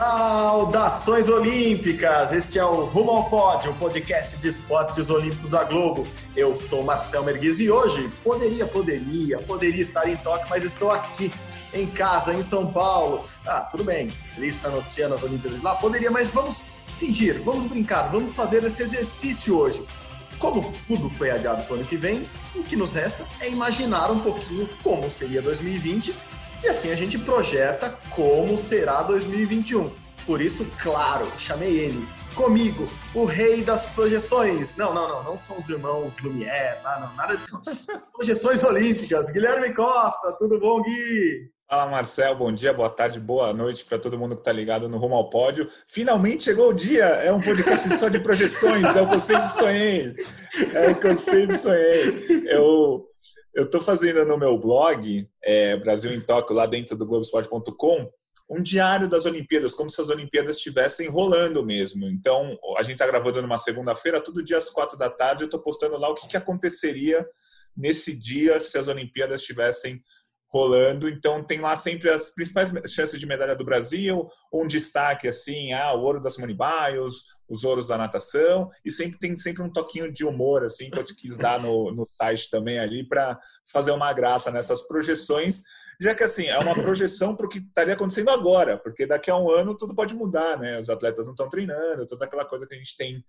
Saudações Olímpicas! Este é o Rumo ao Pódio, o podcast de esportes olímpicos da Globo. Eu sou Marcel Merguiz e hoje poderia, poderia, poderia estar em Tóquio, mas estou aqui em casa, em São Paulo. Ah, tudo bem, ele está noticiando as Olimpíadas lá, poderia, mas vamos fingir, vamos brincar, vamos fazer esse exercício hoje. Como tudo foi adiado para o ano que vem, o que nos resta é imaginar um pouquinho como seria 2020 e assim a gente projeta como será 2021. Por isso, claro, chamei ele comigo, o rei das projeções. Não, não, não, não são os irmãos Lumière, não, não nada disso. projeções olímpicas. Guilherme Costa, tudo bom, Gui? Fala Marcel, bom dia, boa tarde, boa noite para todo mundo que está ligado no Rumo ao Pódio. Finalmente chegou o dia, é um podcast só de projeções, é o que eu sempre sonhei. É o que eu sempre sonhei. Eu eu estou fazendo no meu blog, é, Brasil em Tóquio, lá dentro do Globoesporte.com, um diário das Olimpíadas, como se as Olimpíadas estivessem rolando mesmo. Então, a gente está gravando numa segunda-feira, todo dia às quatro da tarde, eu estou postando lá o que, que aconteceria nesse dia se as Olimpíadas estivessem rolando. Então tem lá sempre as principais chances de medalha do Brasil, um destaque assim, ah, o ouro da Simone Biles, os ouros da natação, e sempre tem sempre um toquinho de humor assim que eu te quis dar no, no site também ali para fazer uma graça nessas projeções. Já que assim, é uma projeção para o que estaria acontecendo agora, porque daqui a um ano tudo pode mudar, né? Os atletas não estão treinando, toda aquela coisa que a gente tem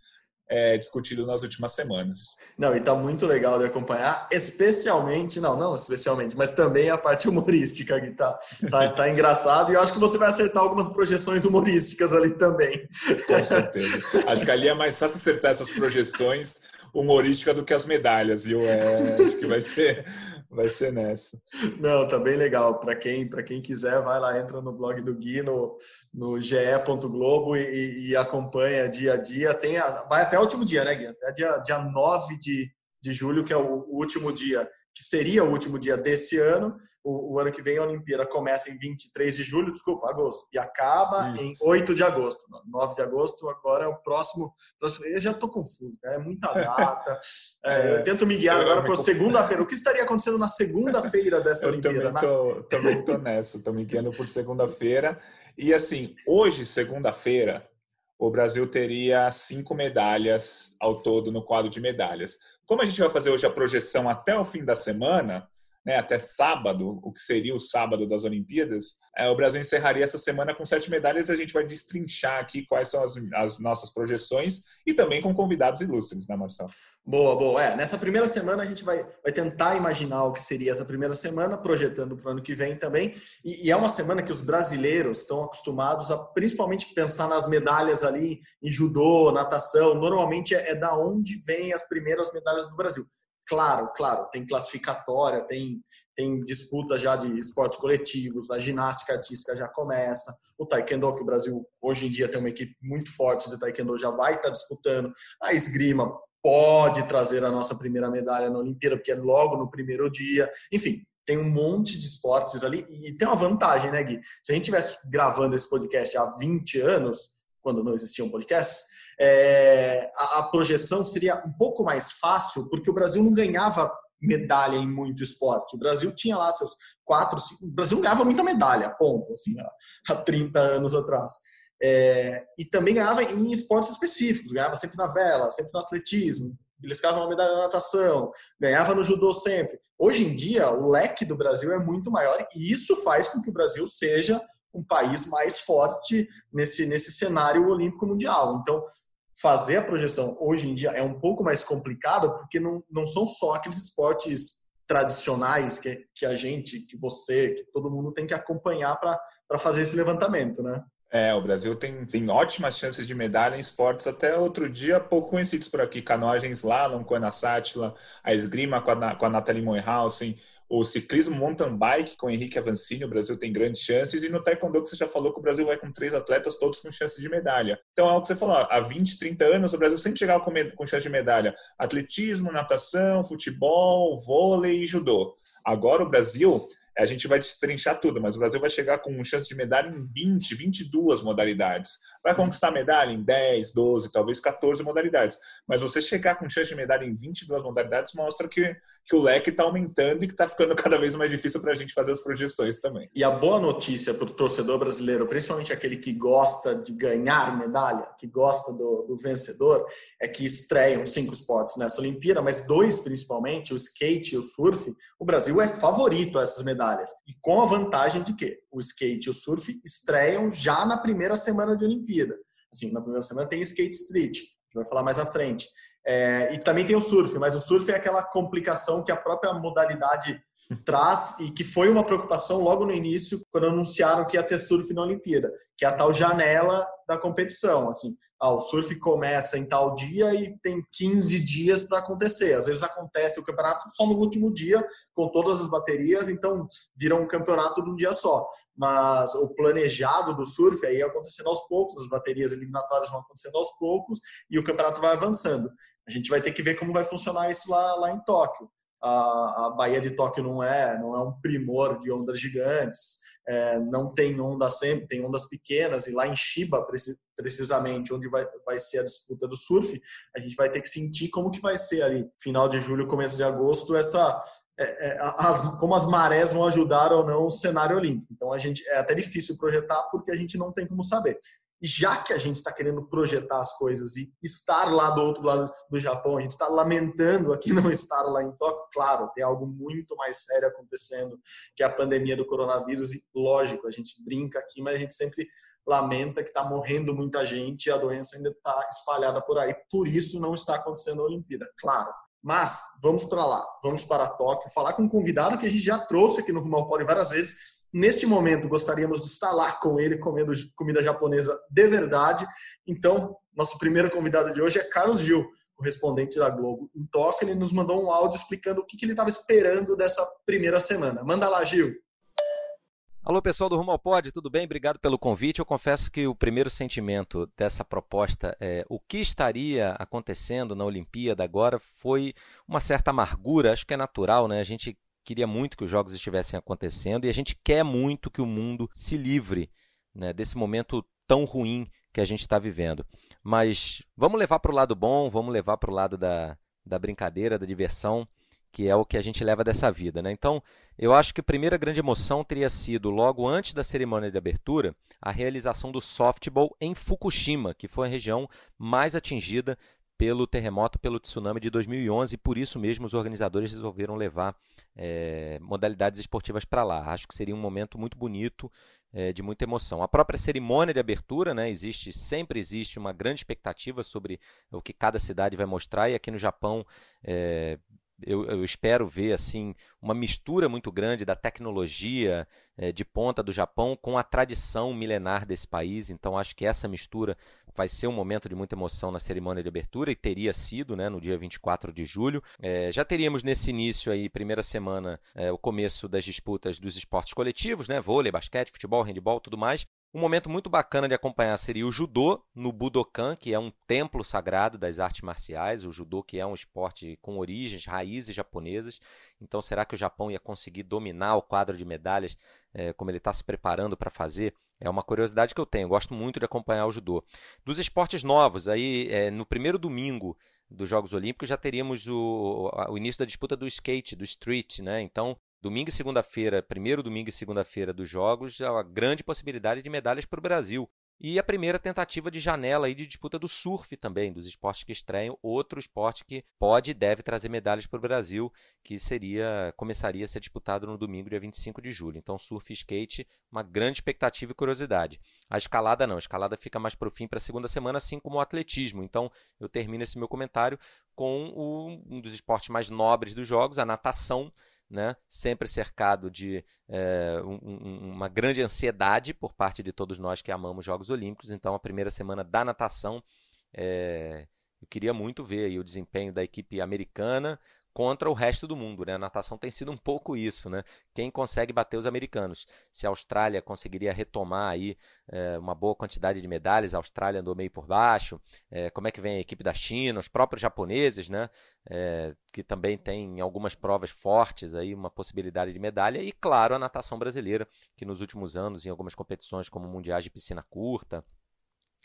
é, discutidos nas últimas semanas. Não, e tá muito legal de acompanhar, especialmente, não, não especialmente, mas também a parte humorística que tá, tá, tá engraçado e eu acho que você vai acertar algumas projeções humorísticas ali também. Com certeza. Acho que ali é mais fácil acertar essas projeções humorísticas do que as medalhas, viu? É, acho que vai ser Vai ser nessa. Não, tá bem legal. Para quem, quem quiser, vai lá, entra no blog do Gui, no, no ge.globo e, e acompanha dia a dia. Tem a, vai até o último dia, né, Gui? Até dia, dia 9 de, de julho, que é o último dia que seria o último dia desse ano. O, o, ano que vem a Olimpíada começa em 23 de julho, desculpa, agosto, e acaba Isso. em 8 de agosto. 9 de agosto agora é o próximo. próximo eu já estou confuso, é muita data. É, é, eu tento me guiar agora para segunda-feira. O que estaria acontecendo na segunda-feira dessa eu Olimpíada? Também também tô nessa, estou me guiando por segunda-feira. E assim, hoje, segunda-feira, o Brasil teria cinco medalhas ao todo no quadro de medalhas. Como a gente vai fazer hoje a projeção até o fim da semana, né, até sábado, o que seria o sábado das Olimpíadas, é, o Brasil encerraria essa semana com sete medalhas e a gente vai destrinchar aqui quais são as, as, nossas projeções e também com convidados ilustres, né, Marcelo? Boa, boa. É, nessa primeira semana a gente vai, vai tentar imaginar o que seria essa primeira semana, projetando para o ano que vem também. E, e, é uma semana que os brasileiros estão acostumados a principalmente pensar nas medalhas ali em judô, natação. Normalmente é, é da onde vêm as primeiras medalhas do Brasil. Claro, claro, tem classificatória, tem, tem disputa já de esportes coletivos, a ginástica artística já começa, o taekwondo, que o Brasil hoje em dia tem uma equipe muito forte de taekwondo, já vai estar disputando, a esgrima pode trazer a nossa primeira medalha na Olimpíada, porque é logo no primeiro dia, enfim, tem um monte de esportes ali e tem uma vantagem, né, Gui? Se a gente tivesse gravando esse podcast há 20 anos, quando não existiam podcasts, é, a, a, projeção seria um pouco mais fácil, porque o Brasil não ganhava medalha em muito esporte. O Brasil tinha lá seus quatro, cinco, o Brasil não ganhava muita medalha, ponto, assim, há, há 30 anos atrás. É, e também ganhava em esportes específicos, ganhava sempre na vela, sempre no atletismo, beliscava uma medalha na natação, ganhava no judô sempre. Hoje em dia, o leque do Brasil é muito maior e isso faz com que o Brasil seja um país mais forte nesse, nesse cenário olímpico mundial. Então, fazer a projeção hoje em dia é um pouco mais complicado porque não, não são só aqueles esportes tradicionais que, que a gente, que você, que todo mundo tem que acompanhar para fazer esse levantamento, né? É, o Brasil tem, tem ótimas chances de medalha em esportes até outro dia, pouco conhecidos por aqui. Canoagem slalom com a Ana Sátila, a esgrima com a, com a Nathalie Moyhausen, o ciclismo mountain bike com Henrique Avancini, o Brasil tem grandes chances, e no taekwondo que você já falou que o Brasil vai com três atletas, todos com chances de medalha. Então é o que você falou, há 20, 30 anos o Brasil sempre chegava com, com chance de medalha. Atletismo, natação, futebol, vôlei e judô. Agora o Brasil a gente vai destrinchar tudo, mas o Brasil vai chegar com chance de medalha em 20, 22 modalidades. Vai conquistar medalha em 10, 12, talvez 14 modalidades. Mas você chegar com chance de medalha em 22 modalidades mostra que, que o leque está aumentando e que está ficando cada vez mais difícil para a gente fazer as projeções também. E a boa notícia para o torcedor brasileiro, principalmente aquele que gosta de ganhar medalha, que gosta do, do vencedor, é que estreiam cinco esportes nessa Olimpíada, mas dois principalmente, o skate e o surf, o Brasil é favorito a essas medalhas. E com a vantagem de que o skate e o surf estreiam já na primeira semana de Olimpíada. Assim, na primeira semana tem skate street, que vai falar mais à frente. É, e também tem o surf, mas o surf é aquela complicação que a própria modalidade traz e que foi uma preocupação logo no início, quando anunciaram que ia ter surf na Olimpíada, que é a tal janela da competição. Assim, ah, o surf começa em tal dia e tem 15 dias para acontecer. Às vezes acontece o campeonato só no último dia, com todas as baterias, então vira um campeonato de um dia só. Mas o planejado do surf aí é acontecendo aos poucos, as baterias eliminatórias vão acontecendo aos poucos e o campeonato vai avançando. A gente vai ter que ver como vai funcionar isso lá, lá em Tóquio a, a Baía de Tóquio não é, não é um primor de ondas gigantes, é, não tem onda sempre, tem ondas pequenas, e lá em Chiba, precisamente, onde vai, vai ser a disputa do surf, a gente vai ter que sentir como que vai ser ali, final de julho, começo de agosto, essa, é, é, as, como as marés vão ajudar ou não o cenário olímpico. Então a gente é até difícil projetar porque a gente não tem como saber. E já que a gente está querendo projetar as coisas e estar lá do outro lado do Japão, a gente está lamentando aqui não estar lá em Tóquio, claro, tem algo muito mais sério acontecendo, que é a pandemia do coronavírus. E lógico, a gente brinca aqui, mas a gente sempre lamenta que está morrendo muita gente e a doença ainda está espalhada por aí. Por isso não está acontecendo a Olimpíada, claro. Mas vamos para lá, vamos para Tóquio, falar com um convidado que a gente já trouxe aqui no Rumo ao Pole várias vezes, Neste momento, gostaríamos de estar lá com ele comendo comida japonesa de verdade. Então, nosso primeiro convidado de hoje é Carlos Gil, correspondente da Globo em Tóquio. Ele nos mandou um áudio explicando o que ele estava esperando dessa primeira semana. Manda lá, Gil. Alô, pessoal do Rumo ao Pod, tudo bem? Obrigado pelo convite. Eu confesso que o primeiro sentimento dessa proposta, é, o que estaria acontecendo na Olimpíada agora, foi uma certa amargura. Acho que é natural, né? A gente queria muito que os jogos estivessem acontecendo e a gente quer muito que o mundo se livre né, desse momento tão ruim que a gente está vivendo. Mas vamos levar para o lado bom, vamos levar para o lado da, da brincadeira, da diversão, que é o que a gente leva dessa vida. Né? Então, eu acho que a primeira grande emoção teria sido, logo antes da cerimônia de abertura, a realização do softball em Fukushima, que foi a região mais atingida pelo terremoto, pelo tsunami de 2011, e por isso mesmo os organizadores resolveram levar é, modalidades esportivas para lá. Acho que seria um momento muito bonito, é, de muita emoção. A própria cerimônia de abertura, né, existe, sempre existe uma grande expectativa sobre o que cada cidade vai mostrar, e aqui no Japão é, eu, eu, espero ver assim uma mistura muito grande da tecnologia é, de ponta do Japão com a tradição milenar desse país. Então acho que essa mistura vai ser um momento de muita emoção na cerimônia de abertura e teria sido, né, no dia 24 de julho. É, já teríamos nesse início aí, primeira semana, é, o começo das disputas dos esportes coletivos, né, vôlei, basquete, futebol, handebol, tudo mais. Um momento muito bacana de acompanhar seria o judô no Budokan, que é um templo sagrado das artes marciais. O judô que é um esporte com origens, raízes japonesas. Então, será que o Japão ia conseguir dominar o quadro de medalhas é, como ele está se preparando para fazer? É uma curiosidade que eu tenho. Gosto muito de acompanhar o judô. Dos esportes novos, aí é, no primeiro domingo dos Jogos Olímpicos já teríamos o, o início da disputa do skate, do street, né? Então domingo e segunda-feira, primeiro domingo e segunda-feira dos Jogos, há uma grande possibilidade de medalhas para o Brasil. E a primeira tentativa de janela aí de disputa do surf também, dos esportes que estreiam, outro esporte que pode e deve trazer medalhas para o Brasil, que seria começaria a ser disputado no domingo, dia 25 de julho. Então, surf e skate, uma grande expectativa e curiosidade. A escalada não, a escalada fica mais para o fim, para a segunda semana, assim como o atletismo. Então, eu termino esse meu comentário com o, um dos esportes mais nobres dos jogos, a natação, né? sempre cercado de é, um, uma grande ansiedade por parte de todos nós que amamos Jogos Olímpicos. Então, a primeira semana da natação, é, eu queria muito ver o desempenho da equipe americana contra o resto do mundo. Né? A natação tem sido um pouco isso, né? Quem consegue bater os americanos? Se a Austrália conseguiria retomar aí é, uma boa quantidade de medalhas, a Austrália andou meio por baixo. É, como é que vem a equipe da China, os próprios japoneses, né? É, que também tem em algumas provas fortes aí uma possibilidade de medalha e claro a natação brasileira que nos últimos anos em algumas competições como mundiais de piscina curta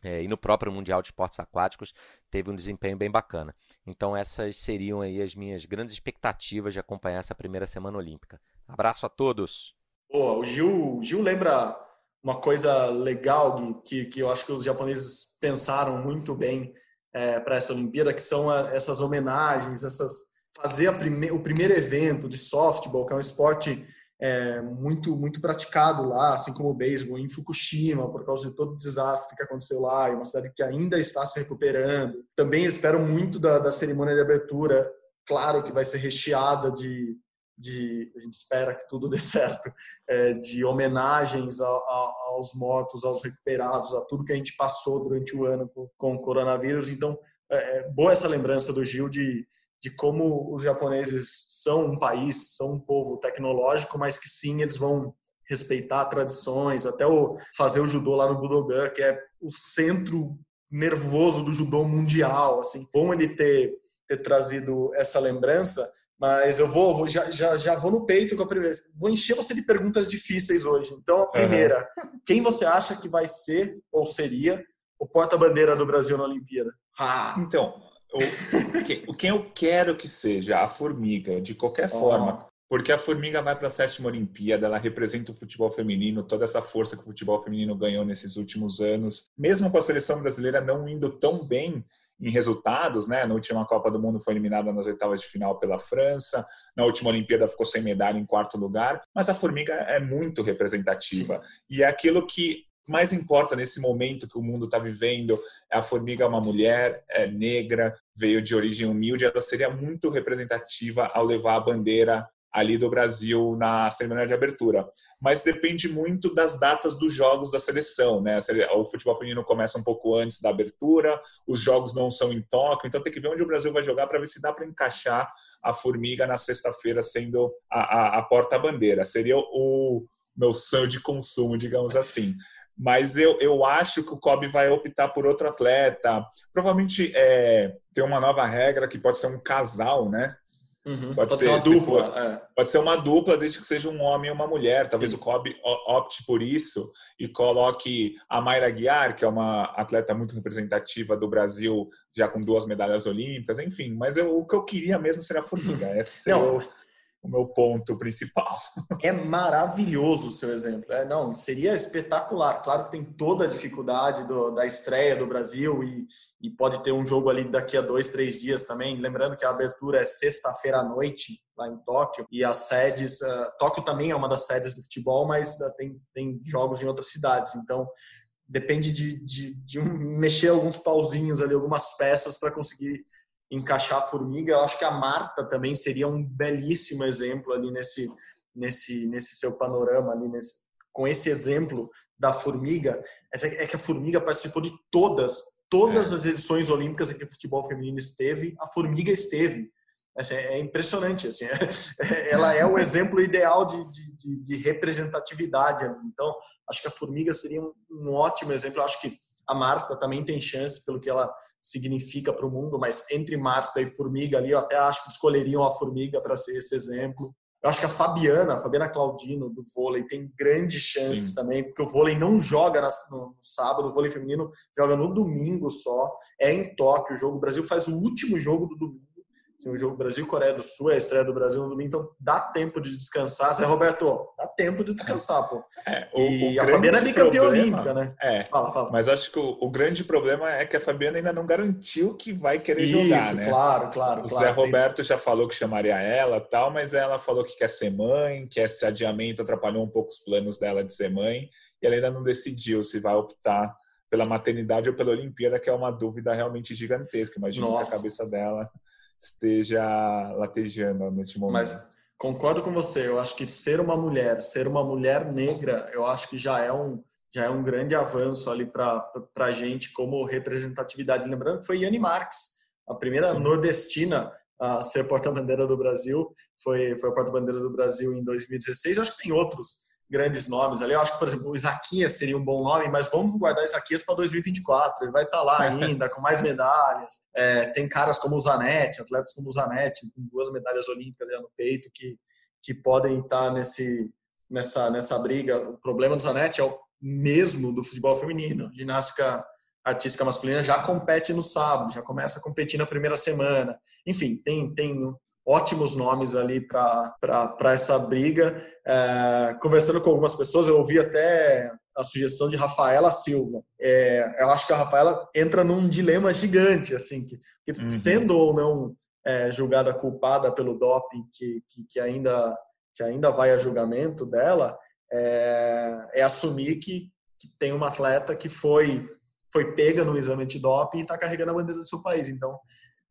é, e no próprio Mundial de Esportes Aquáticos teve um desempenho bem bacana. Então essas seriam aí as minhas grandes expectativas de acompanhar essa primeira semana olímpica. Abraço a todos. Boa, o Gil, Gil lembra uma coisa legal que, que eu acho que os japoneses pensaram muito bem é, para essa Olimpíada, que são a, essas homenagens, essas fazer prime, o primeiro evento de softball, que é um esporte é, muito muito praticado lá, assim como o beisebol em Fukushima, por causa de todo o desastre que aconteceu lá, e uma cidade que ainda está se recuperando. Também espero muito da, da cerimônia de abertura, claro que vai ser recheada de, de a gente espera que tudo dê certo, é, de homenagens a, a, aos mortos, aos recuperados, a tudo que a gente passou durante o ano com, com o coronavírus. Então, é, é boa essa lembrança do Gil de de como os japoneses são um país, são um povo tecnológico, mas que sim, eles vão respeitar tradições, até o fazer o judô lá no Budogan, que é o centro nervoso do judô mundial, assim. Bom ele ter, ter trazido essa lembrança, mas eu vou, vou já, já, já vou no peito com a primeira. Vou encher você de perguntas difíceis hoje. Então, a primeira, uhum. quem você acha que vai ser ou seria o porta-bandeira do Brasil na Olimpíada? Ah. Então, o, quem eu quero que seja a formiga, de qualquer oh. forma. Porque a formiga vai para a sétima Olimpíada, ela representa o futebol feminino, toda essa força que o futebol feminino ganhou nesses últimos anos. Mesmo com a seleção brasileira não indo tão bem em resultados, né? Na última Copa do Mundo foi eliminada nas oitavas de final pela França, na última Olimpíada ficou sem medalha em quarto lugar, mas a formiga é muito representativa. E é aquilo que mais importa nesse momento que o mundo está vivendo. A formiga é uma mulher, é negra, veio de origem humilde, ela seria muito representativa ao levar a bandeira ali do Brasil na cerimônia de abertura. Mas depende muito das datas dos jogos da seleção, né? O futebol feminino começa um pouco antes da abertura, os jogos não são em Tóquio, então tem que ver onde o Brasil vai jogar para ver se dá para encaixar a formiga na sexta-feira sendo a, a, a porta-bandeira. Seria o meu sonho de consumo, digamos assim mas eu, eu acho que o Kobe vai optar por outro atleta. Provavelmente é, tem uma nova regra que pode ser um casal, né? Uhum. Pode, pode, ser, uma dupla. For, é. Pode ser uma dupla, desde que seja um homem e uma mulher. Talvez Sim. o Kobe opte por isso e coloque a Mayra Guiar, que é uma atleta muito representativa do Brasil, já com duas medalhas olímpicas, enfim. Mas eu, o que eu queria mesmo seria a Formiga. Esse seria Não, o o meu ponto principal. É maravilhoso o seu exemplo. É, não, seria espetacular. Claro que tem toda a dificuldade do, da estreia do Brasil e, e, pode ter um jogo ali daqui a dois, três dias também. Lembrando que a abertura é sexta-feira à noite lá em Tóquio e as sedes. Uh, Tóquio também é uma das sedes do futebol, mas uh, tem, tem jogos em outras cidades. Então depende de, de, de um, mexer alguns pauzinhos ali, algumas peças para conseguir encaixar a formiga. Eu acho que a Marta também seria um belíssimo exemplo ali nesse, nesse, nesse seu panorama, ali nesse, com esse exemplo da formiga. É que a formiga participou de todas, todas é. as edições olímpicas em que o futebol feminino esteve, a formiga esteve. Assim, é impressionante. Assim, é, ela é o exemplo ideal de, de, de, representatividade. Então, acho que a formiga seria um, um ótimo exemplo. Eu acho que a Marta também tem chance pelo que ela significa para o mundo, mas entre Marta e Formiga ali, eu até acho que escolheriam a Formiga para ser esse exemplo. Eu acho que a Fabiana, a Fabiana Claudino do vôlei tem grandes chances Sim. também, porque o vôlei não joga no sábado, o vôlei feminino joga no domingo só, é em Tóquio o jogo. O Brasil faz o último jogo do domingo tem o jogo Brasil Coreia do Sul, é a estreia do Brasil no domingo, então dá tempo de descansar. Zé Roberto, dá tempo de descansar, pô. É, o, e o a Fabiana é bicampeã olímpica, né? É, fala, fala. Mas acho que o, o, grande problema é que a Fabiana ainda não garantiu que vai querer Isso, jogar, né? claro, claro. O claro, Zé Roberto tem... já falou que chamaria ela tal, mas ela falou que quer ser mãe, que esse adiamento atrapalhou um pouco os planos dela de ser mãe, e ela ainda não decidiu se vai optar pela maternidade ou pela Olimpíada, que é uma dúvida realmente gigantesca. Imagina a cabeça dela esteja latejando neste momento. Mas concordo com você. Eu acho que ser uma mulher, ser uma mulher negra, eu acho que já é um já é um grande avanço ali para a gente como representatividade. Lembrando que foi Yane Marques, a primeira Sim. nordestina a ser porta-bandeira do Brasil. Foi, foi a porta-bandeira do Brasil em 2016. Eu acho que tem outros grandes nomes ali. Eu acho que, por exemplo, o Isaquias seria um bom nome, mas vamos guardar Isaquias para 2024. Ele vai estar tá lá ainda, com mais medalhas. É, tem caras como o Zanetti, atletas como o Zanetti, com duas medalhas olímpicas no peito, que, que podem estar tá nesse, nessa, nessa briga. O problema do Zanetti é o mesmo do futebol feminino. Ginástica artística masculina já compete no sábado, já começa a competir na primeira semana. Enfim, tem, tem ótimos nomes ali para essa briga. É, conversando com algumas pessoas, eu ouvi até a sugestão de Rafaela Silva. É, eu acho que a Rafaela entra num dilema gigante, assim, que, que uhum. sendo ou não é, julgada culpada pelo doping, que, que, que, ainda, que ainda vai a julgamento dela, é, é assumir que, que tem uma atleta que foi foi pega no exame antidoping e está carregando a bandeira do seu país. Então,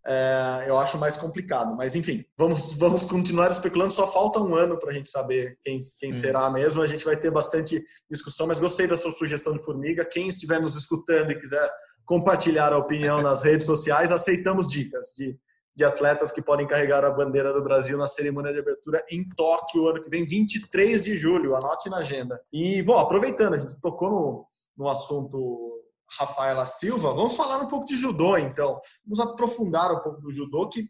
é, eu acho mais complicado. Mas, enfim, vamos, vamos continuar especulando. Só falta um ano para a gente saber quem, quem hum. será mesmo. A gente vai ter bastante discussão, mas gostei da sua sugestão de formiga. Quem estiver nos escutando e quiser compartilhar a opinião nas redes sociais, aceitamos dicas de, de atletas que podem carregar a bandeira do Brasil na cerimônia de abertura em Tóquio, ano que vem, 23 de julho. Anote na agenda. E, bom, aproveitando, a gente tocou no, no assunto Rafaela Silva, vamos falar um pouco de judô, então. Vamos aprofundar um pouco do judô, que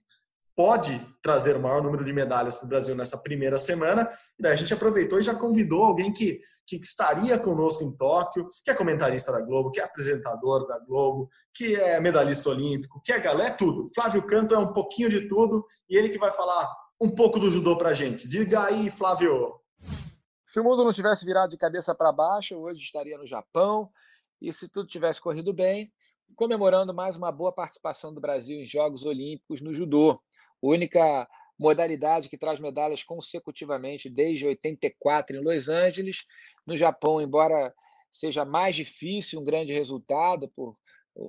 pode trazer o maior número de medalhas para o Brasil nessa primeira semana. E daí a gente aproveitou e já convidou alguém que, que estaria conosco em Tóquio, que é comentarista da Globo, que é apresentador da Globo, que é medalhista olímpico, que é galé, é tudo. Flávio Canto é um pouquinho de tudo e ele que vai falar um pouco do judô para a gente. Diga aí, Flávio. Se o mundo não tivesse virado de cabeça para baixo, hoje estaria no Japão, e se tudo tivesse corrido bem, comemorando mais uma boa participação do Brasil em Jogos Olímpicos no judô, única modalidade que traz medalhas consecutivamente desde 84 em Los Angeles. No Japão, embora seja mais difícil um grande resultado por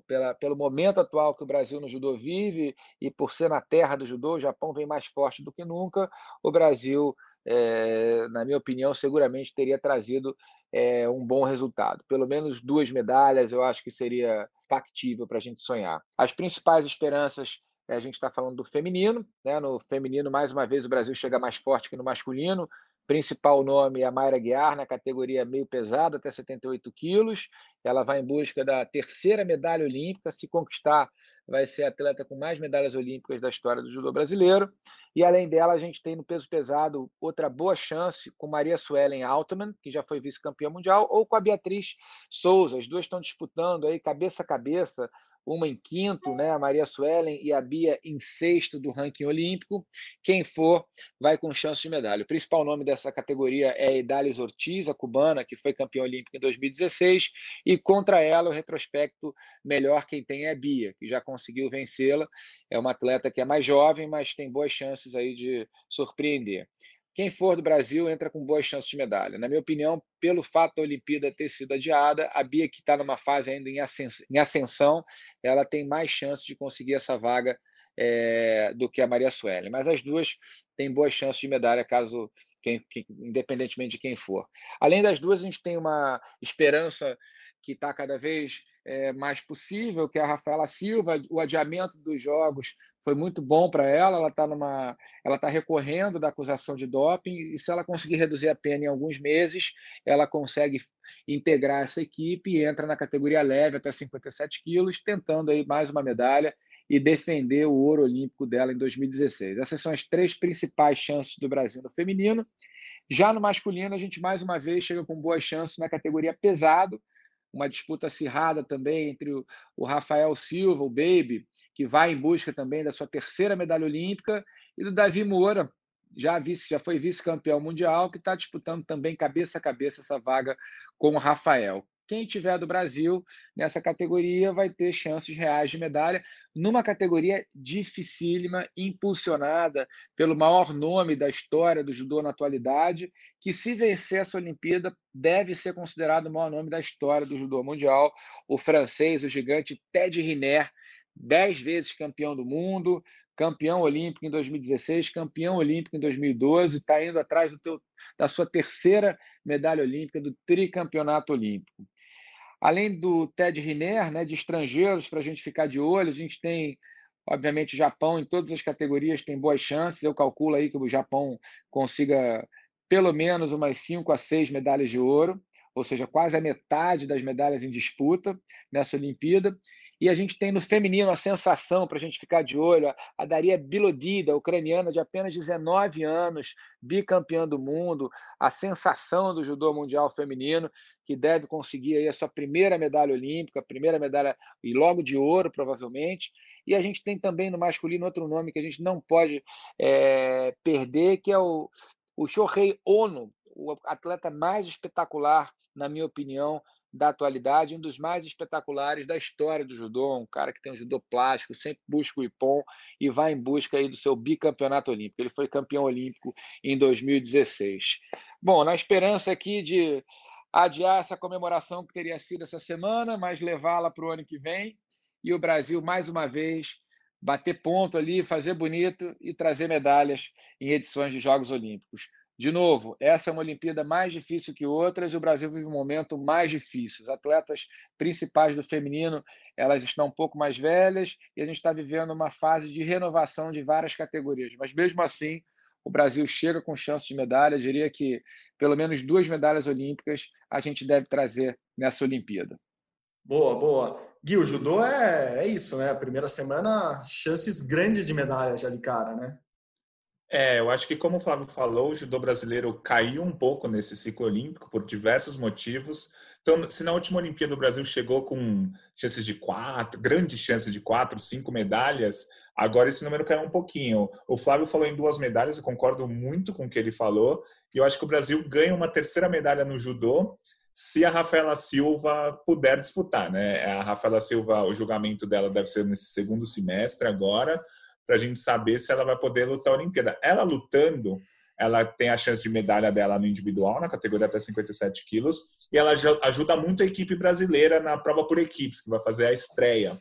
pela, pelo momento atual que o Brasil no judô vive e por ser na terra do judô, o Japão vem mais forte do que nunca. O Brasil, é, na minha opinião, seguramente teria trazido é, um bom resultado. Pelo menos duas medalhas, eu acho que seria factível para a gente sonhar. As principais esperanças eh, a gente está falando do feminino, né? No feminino, mais uma vez, o Brasil chega mais forte que no masculino principal nome é a Mayra Guiar, na categoria meio pesado, até 78 quilos. Ela vai em busca da terceira medalha olímpica. Se conquistar, vai ser a atleta com mais medalhas olímpicas da história do judô brasileiro. E além dela, a gente tem no peso pesado outra boa chance com Maria Suelen Altman, que já foi vice-campeã mundial, ou com a Beatriz Souza. As duas estão disputando aí cabeça a cabeça uma em quinto, né, a Maria Suelen e a Bia em sexto do ranking olímpico. Quem for vai com chance de medalha. O principal nome dessa categoria é Idalis Ortiz, a cubana, que foi campeã olímpica em 2016, e contra ela o retrospecto melhor quem tem é a Bia, que já conseguiu vencê-la. É uma atleta que é mais jovem, mas tem boas chances aí de surpreender. Quem for do Brasil entra com boas chances de medalha. Na minha opinião, pelo fato da Olimpíada ter sido adiada, a Bia, que está numa fase ainda em ascensão, ela tem mais chances de conseguir essa vaga é, do que a Maria Sueli. Mas as duas têm boas chances de medalha, caso quem, quem, independentemente de quem for. Além das duas, a gente tem uma esperança que está cada vez é, mais possível, que é a Rafaela Silva. O adiamento dos jogos foi muito bom para ela. Ela está numa, ela está recorrendo da acusação de doping e se ela conseguir reduzir a pena em alguns meses, ela consegue integrar essa equipe e entra na categoria leve até 57 quilos, tentando aí mais uma medalha e defender o ouro olímpico dela em 2016. Essas são as três principais chances do Brasil no feminino. Já no masculino, a gente mais uma vez chega com boas chances na categoria pesado uma disputa acirrada também entre o, Rafael Silva, o Baby, que vai em busca também da sua terceira medalha olímpica, e do Davi Moura, já, vice, já foi vice-campeão mundial, que está disputando também cabeça a cabeça essa vaga com o Rafael. Quem tiver do Brasil nessa categoria vai ter chances reais de medalha, numa categoria dificílima, impulsionada pelo maior nome da história do judô na atualidade, que se vencer essa Olimpíada deve ser considerado o maior nome da história do judô mundial, o francês, o gigante Ted Riner, dez vezes campeão do mundo, campeão olímpico em 2016, campeão olímpico em 2012, está indo atrás teu, da sua terceira medalha olímpica, do tricampeonato olímpico. Além do Ted Riner, né, de estrangeiros, para a gente ficar de olho, a gente tem Obviamente, o Japão, em todas as categorias, tem boas chances. Eu calculo aí que o Japão consiga pelo menos umas 5 a 6 medalhas de ouro, ou seja, quase a metade das medalhas em disputa nessa Olimpíada. E a gente tem no feminino a sensação, para a gente ficar de olho, a Daria Bilodida, ucraniana de apenas 19 anos, bicampeã do mundo, a sensação do judô mundial feminino, que deve conseguir aí a sua primeira medalha olímpica, primeira medalha e logo de ouro, provavelmente. E a gente tem também no masculino outro nome que a gente não pode é, perder, que é o, o Shohei Ono, o atleta mais espetacular, na minha opinião, da atualidade, um dos mais espetaculares da história do judô, um cara que tem um judô plástico, sempre busca o Ipon e vai em busca aí do seu bicampeonato olímpico. Ele foi campeão olímpico em 2016. Bom, na esperança aqui de adiar essa comemoração que teria sido essa semana, mas levá-la para o ano que vem e o Brasil mais uma vez bater ponto ali, fazer bonito e trazer medalhas em edições de Jogos Olímpicos. De novo, essa é uma Olimpíada mais difícil que outras e o Brasil vive um momento mais difícil. As atletas principais do feminino elas estão um pouco mais velhas e a gente está vivendo uma fase de renovação de várias categorias. Mas mesmo assim, o Brasil chega com chance de medalha. Eu diria que pelo menos duas medalhas olímpicas a gente deve trazer nessa Olimpíada. Boa, boa. Gui, o judô é, é isso, né? A primeira semana, chances grandes de medalha já de cara, né? É, eu acho que como o Flávio falou, o judô brasileiro caiu um pouco nesse ciclo olímpico por diversos motivos. Então, se na última Olimpíada o Brasil chegou com chances de quatro, grandes chances de quatro, cinco medalhas, agora esse número caiu um pouquinho. O Flávio falou em duas medalhas, eu concordo muito com o que ele falou, e eu acho que o Brasil ganha uma terceira medalha no judô se a Rafaela Silva puder disputar, né? A Rafaela Silva, o julgamento dela deve ser nesse segundo semestre agora para a gente saber se ela vai poder lutar a Olimpíada. Ela lutando, ela tem a chance de medalha dela no individual, na categoria até 57 quilos, e ela ajuda muito a equipe brasileira na prova por equipes, que vai fazer a estreia.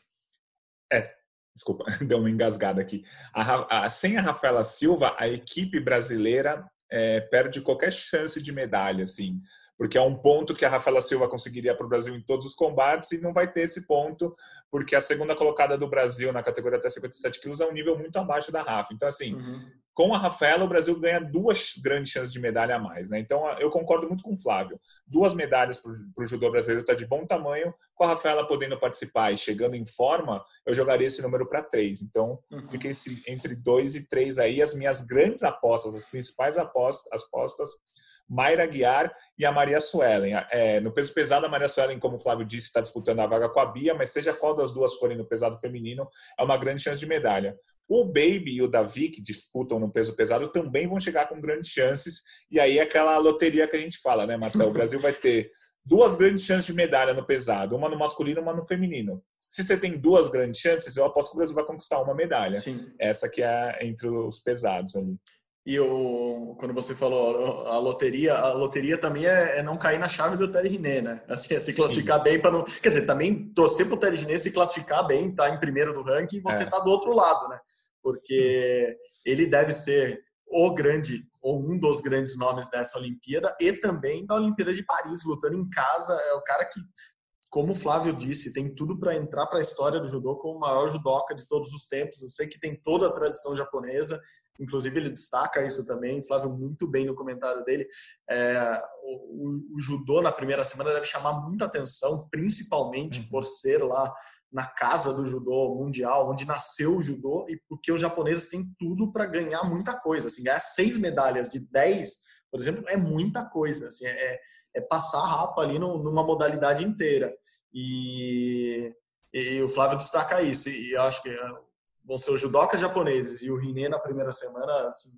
É, desculpa, deu uma engasgada aqui. A, a, sem a Rafaela Silva, a equipe brasileira é, perde qualquer chance de medalha, assim porque é um ponto que a Rafaela Silva conseguiria para o Brasil em todos os combates e não vai ter esse ponto, porque a segunda colocada do Brasil na categoria até 57 quilos é um nível muito abaixo da Rafa. Então, assim, uhum. com a Rafaela, o Brasil ganha duas grandes chances de medalha a mais. Né? Então, eu concordo muito com o Flávio. Duas medalhas para o judô brasileiro está de bom tamanho. Com a Rafaela podendo participar e chegando em forma, eu jogaria esse número para três. Então, uhum. fiquei entre dois e três aí. As minhas grandes apostas, as principais apostas, apostas Mayra Guiar e a Maria Suelen. É, no peso pesado, a Maria Suelen, como o Flávio disse, está disputando a vaga com a Bia, mas seja qual das duas forem no pesado feminino, é uma grande chance de medalha. O Baby e o Davi, que disputam no peso pesado, também vão chegar com grandes chances. E aí é aquela loteria que a gente fala, né, Marcelo? O Brasil vai ter duas grandes chances de medalha no pesado, uma no masculino e uma no feminino. Se você tem duas grandes chances, eu aposto que o Brasil vai conquistar uma medalha. Sim. Essa que é entre os pesados ali. E o, quando você falou a loteria, a loteria também é, é não cair na chave do Terry Riné, né? Assim, é se classificar Sim. bem para não. Quer dizer, também torcer para o Terry Riné se classificar bem, tá em primeiro do ranking, você é. tá do outro lado, né? Porque ele deve ser o grande, ou um dos grandes nomes dessa Olimpíada e também da Olimpíada de Paris, lutando em casa. É o cara que, como o Flávio disse, tem tudo para entrar para a história do judô como o maior judoca de todos os tempos. Eu sei que tem toda a tradição japonesa Inclusive, ele destaca isso também, Flávio, muito bem no comentário dele. É, o, o, judô na primeira semana deve chamar muita atenção, principalmente uhum. por ser lá na casa do judô mundial, onde nasceu o judô, e porque os japoneses têm tudo para ganhar muita coisa. Assim, ganhar seis medalhas de dez, por exemplo, é muita coisa. Assim, é, é passar a rapa ali no, numa modalidade inteira. E, e, o Flávio destaca isso. E eu acho que vão ser os judocas japoneses e o Rinê na primeira semana assim,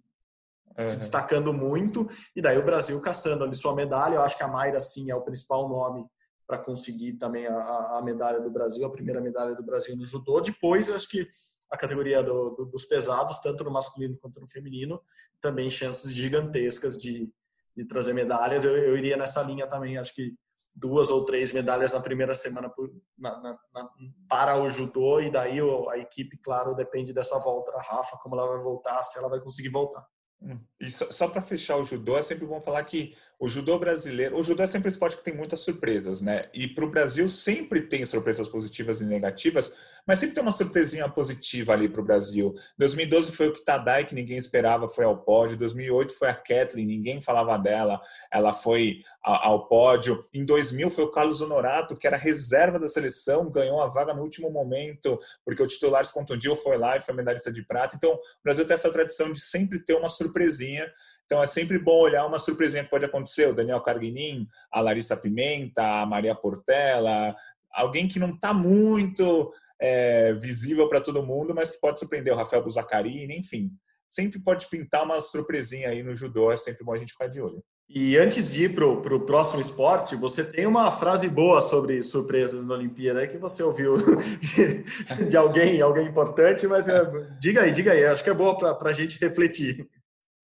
uhum. se destacando muito e daí o Brasil caçando ali sua medalha. Eu acho que a Mayra sim é o principal nome para conseguir também a, a, medalha do Brasil, a primeira medalha do Brasil no judô. Depois, eu acho que a categoria do, do, dos pesados, tanto no masculino quanto no feminino, também chances gigantescas de, de trazer medalhas. Eu, eu iria nessa linha também. Acho que duas ou três medalhas na primeira semana por, na, na, na, para o judô e daí a equipe, claro, depende dessa volta da Rafa, como ela vai voltar, se ela vai conseguir voltar. Hum. E só, só para fechar o judô, é sempre bom falar que o judô brasileiro, o judô é sempre um esporte que tem muitas surpresas, né? E para o Brasil sempre tem surpresas positivas e negativas, mas sempre tem uma surpresinha positiva ali para o Brasil. 2012 foi o Kitadai, que ninguém esperava, foi ao pódio. 2008 foi a Kathleen, ninguém falava dela, ela foi ao pódio. Em 2000 foi o Carlos Honorato, que era reserva da seleção, ganhou a vaga no último momento, porque o titular se contundiu, foi lá e foi medalhista de prata. Então, o Brasil tem essa tradição de sempre ter uma surpresinha então é sempre bom olhar uma surpresinha que pode acontecer. O Daniel Carguinin, a Larissa Pimenta, a Maria Portela, alguém que não está muito é, visível para todo mundo, mas que pode surpreender. O Rafael Buzacarini, enfim. Sempre pode pintar uma surpresinha aí no judô, é sempre bom a gente ficar de olho. E antes de ir para o próximo esporte, você tem uma frase boa sobre surpresas na Olimpíada que você ouviu de, de alguém, alguém importante, mas é, diga aí, diga aí, acho que é boa para a gente refletir.